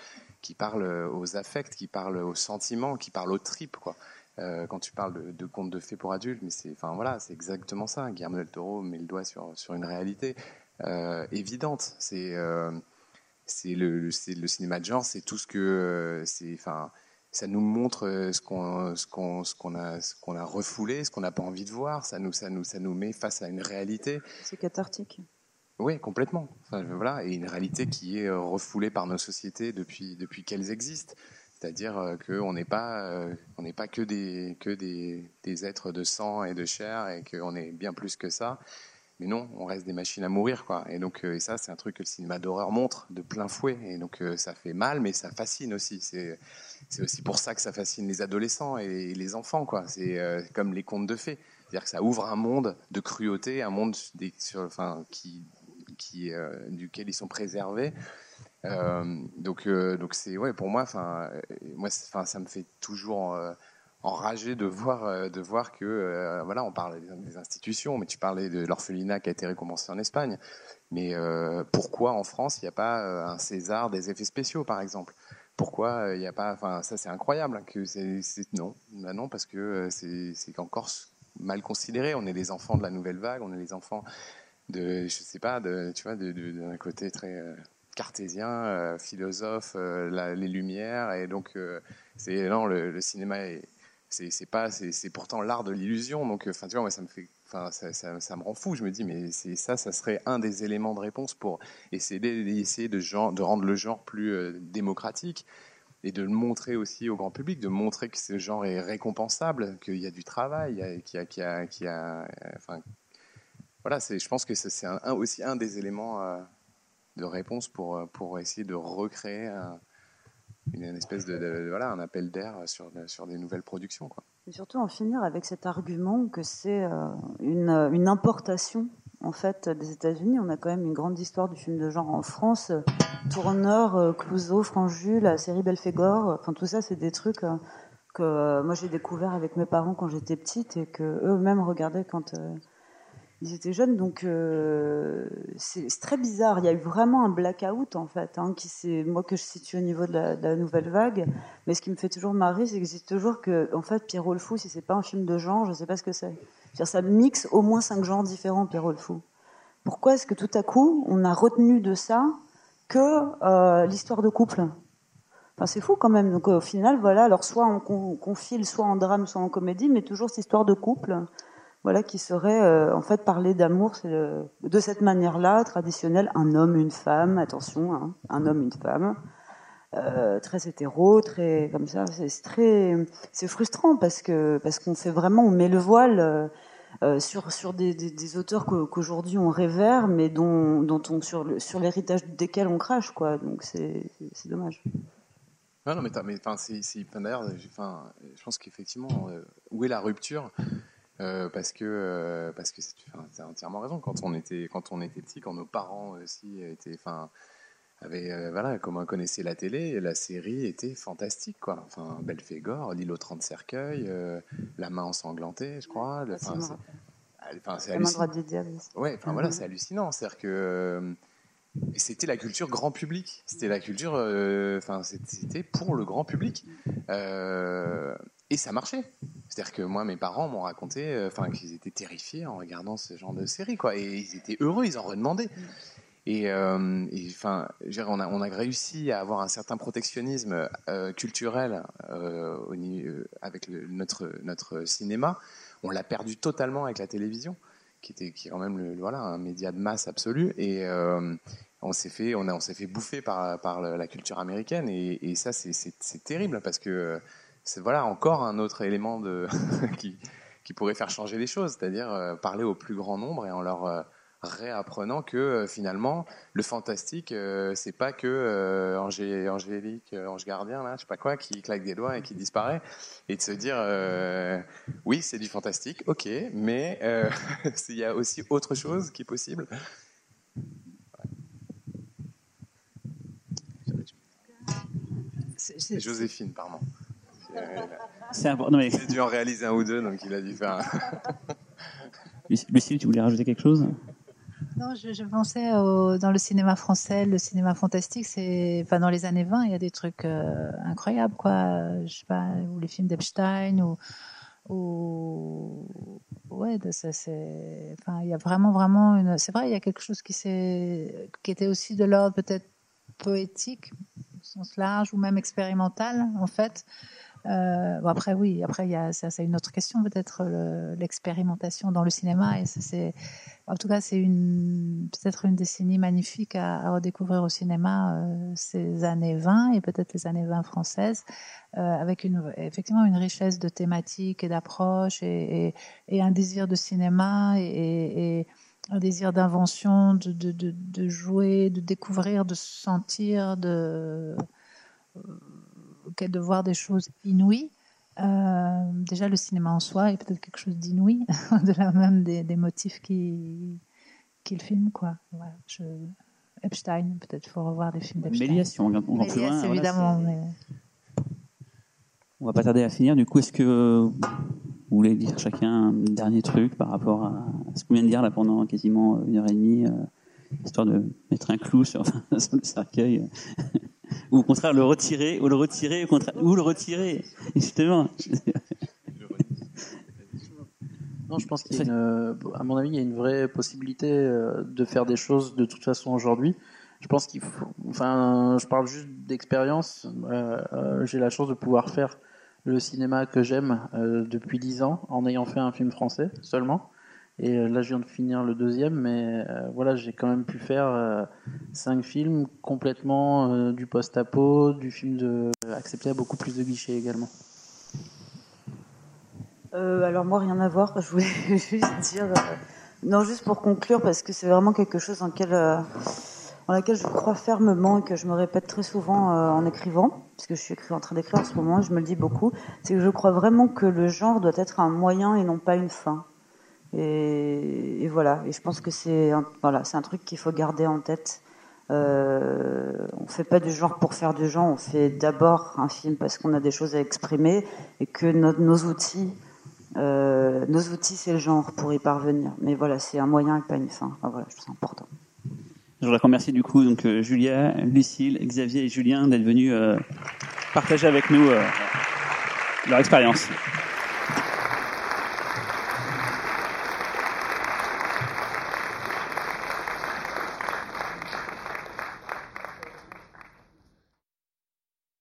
qui parle aux affects, qui parle aux sentiments, qui parle aux tripes, quoi. Euh, quand tu parles de, de contes de fées pour adultes, mais c'est, enfin voilà, c'est exactement ça. Guillermo del Toro met le doigt sur sur une réalité euh, évidente. C'est euh, c'est le, le- le cinéma de genre, c'est tout ce que euh, c'est, enfin, ça nous montre euh, ce qu'on ce qu'on ce qu'on a ce qu'on a refoulé, ce qu'on n'a pas envie de voir. Ça nous ça nous ça nous met face à une réalité. C'est cathartique. Oui, complètement. Enfin, voilà, et une réalité qui est euh, refoulée par nos sociétés depuis depuis qu'elles existent. C'est-à-dire euh, qu'on n'est pas euh, on n'est pas que des que des, des êtres de sang et de chair et qu'on est bien plus que ça. Mais non, on reste des machines à mourir, quoi. Et donc, euh, et ça, c'est un truc que le cinéma d'horreur montre de plein fouet. Et donc, euh, ça fait mal, mais ça fascine aussi. C'est, c'est aussi pour ça que ça fascine les adolescents et les enfants, quoi. C'est euh, comme les contes de fées. C'est-à-dire que ça ouvre un monde de cruauté, un monde des- sur, enfin, qui, qui, duquel ils sont préservés. Donc, donc c'est ouais pour moi. Enfin, moi, enfin, ça me fait toujours enrager de voir, euh, de voir que euh, voilà, on parle des, institutions, mais tu parlais de l'orphelinat qui a été récompensé en Espagne. Mais euh, pourquoi en France il n'y a pas un César des effets spéciaux, par exemple? Pourquoi il n'y a pas Enfin, ça c'est incroyable hein, que non, Bah non parce que c'est encore mal considéré. On est les enfants de la nouvelle vague, on est les enfants de, je sais pas, de, tu vois, d'un côté très cartésien, philosophe, les Lumières, et donc c'est non, le, le cinéma est c'est pas c'est pourtant l'art de l'illusion. Donc euh, enfin tu vois moi ça me fait enfin ça, ça, ça me rend fou. Je me dis mais c'est ça ça serait un des éléments de réponse pour essayer d'essayer de genre de rendre le genre plus euh, démocratique et de le montrer aussi au grand public de montrer que ce genre est récompensable qu'il y a du travail qu'il y a qu'il y a, euh, enfin voilà c'est je pense que c'est un, aussi un des éléments de réponse pour pour essayer de recréer un, une, espèce de, voilà un appel d'air sur des nouvelles productions quoi Et surtout en finir avec cet argument que c'est euh, une, importation en fait des États-Unis. On a quand même une grande histoire du film de genre en France. Euh, Tourneur, euh, Clouseau, Franju, la série Belphégor. Enfin tout ça, c'est des trucs que moi j'ai découvert avec mes parents quand j'étais petite et que eux-mêmes regardaient quand ils étaient jeunes. Donc euh, c'est très bizarre. Il y a eu vraiment un blackout en fait, hein, qui c'est moi que je situe au niveau de la, nouvelle vague. Mais ce qui me fait toujours marrer, c'est que je toujours que en fait Pierrot le fou, si c'est pas un film de genre, je sais pas ce que c'est. Ça mixe au moins cinq genres différents Pierrot le fou. Pourquoi est-ce que tout à coup on a retenu de ça que euh, l'histoire de couple? Enfin, c'est fou quand même. Donc au final, voilà. Alors soit on, con- qu'on file, soit en drame, soit en comédie, mais toujours cette histoire de couple, voilà, qui serait euh, en fait parler d'amour, de cette manière-là, traditionnelle, un homme, une femme. Attention, hein, un homme, une femme. Euh, très hétéro, très comme ça, c'est très, c'est frustrant parce que parce qu'on fait vraiment, on met le voile euh, sur sur des, auteurs qu'au- qu'aujourd'hui on révère, mais dont dont on sur sur l'héritage desquels on crache quoi. Donc c'est dommage. Non, mais, mais c'est, d'ailleurs, je pense qu'effectivement, où est la rupture? Euh, Parce que, euh, parce que enfin, t'as entièrement raison. Quand on était, quand on était petit, quand nos parents aussi étaient, enfin, avait, euh, voilà, comme on connaissait la télé, la série était fantastique, quoi. Enfin, Belphégor, l'île aux 30 cercueils, La main ensanglantée, je crois. le- Ah, enfin, c'est- hallucinant. Ouais, enfin Mhm. voilà, c'est hallucinant. C'est-à-dire que c'était la culture grand public. C'était la culture, enfin c'était- c'était pour le grand public. Euh, et ça marchait. C'est-à-dire que moi, mes parents m'ont raconté, euh, enfin qu'ils étaient terrifiés en regardant ce genre de série, quoi. Et ils étaient heureux, ils en redemandaient. Et, euh, enfin, on a, on a réussi à avoir un certain protectionnisme euh, culturel au avec notre, notre cinéma. On l'a perdu totalement avec la télévision, qui était qui est quand même le, voilà, un média de masse absolu. Et on s'est fait, on on s'est fait bouffer par, par la culture américaine. Et, et ça, c'est terrible parce que c'est voilà encore un autre élément de qui, qui pourrait faire changer les choses, c'est-à-dire euh, parler au plus grand nombre et en leur euh, réapprenant que euh, finalement le fantastique c'est pas que Angé- Angélique Ange Gardien là je sais pas quoi qui claque des doigts et qui disparaît et de se dire oui c'est du fantastique ok mais il y a aussi autre chose qui est possible. Joséphine pardon C'est important, mais- J'ai dû en réaliser un ou deux donc il a dû faire Lucille, tu voulais rajouter quelque chose? Non, je, je pensais au- dans le cinéma français, le cinéma fantastique, c'est, enfin, dans les années 20, il y a des trucs euh, incroyables, quoi. Je sais pas, ou les films d'Epstein, ou, ou, ouais, ça, c'est, enfin, il y a vraiment, vraiment une, c'est vrai, il y a quelque chose qui s'est, qui était aussi de l'ordre peut-être poétique, au sens large, ou même expérimental, en fait. Euh, bon après oui, après il y a c'est une autre question peut-être le- l'expérimentation dans le cinéma et c'est en tout cas c'est une peut-être une décennie magnifique à, redécouvrir au cinéma euh, ces années 20 et peut-être les années 20 françaises euh, avec une effectivement une richesse de thématiques et d'approches et, un désir de cinéma et, un désir d'invention, de, de, jouer, de découvrir, de sentir, de de voir des choses inouïes. Euh, déjà, le cinéma en soi est peut-être quelque chose d'inouï, au-delà même des, des motifs qui, qu'il filme. Quoi. Voilà, je... Epstein, peut-être faut revoir des films d'Epstein. Méliès, si on va- on plus loin, évidemment. On va pas tarder à finir. Du coup, est-ce que vous voulez dire chacun un dernier truc par rapport à ce qu'on vient de dire là pendant quasiment une heure et demie, euh, histoire de mettre un clou sur, sur le cercueil, ou au contraire le retirer, ou le retirer, au contraire, ou le retirer, justement. Non, je pense qu'il y a une, à mon avis, il y a une vraie possibilité euh, de faire des choses de toute façon aujourd'hui. Je pense qu'il faut, enfin, je parle juste d'expérience. Euh, euh, J'ai la chance de pouvoir faire le cinéma que j'aime euh, depuis dix ans en ayant fait un film français seulement. Et euh, là, je viens de finir le deuxième, mais euh, voilà, j'ai quand même pu faire euh, cinq films complètement du post-apo, du film de accepté à beaucoup plus de guichets également. Alors moi, rien à voir. Je voulais juste dire, non, juste pour conclure, parce que c'est vraiment quelque chose euh, dans laquelle je crois fermement et que je me répète très souvent en écrivant, puisque je suis en train d'écrire en ce moment, je me le dis beaucoup, c'est que je crois vraiment que le genre doit être un moyen et non pas une fin. Et, voilà. Et je pense que c'est un, voilà, un truc qu'il faut garder en tête. Euh, on fait pas du genre pour faire du genre. On fait d'abord un film parce qu'on a des choses à exprimer et que nos outils, euh, nos outils, c'est le genre pour y parvenir. Mais voilà, c'est un moyen et pas une fin. Voilà, je trouve ça important. Je voudrais remercier du coup donc euh, Julia, Lucille, Xavier et Julien d'être venus euh, partager avec nous leur expérience.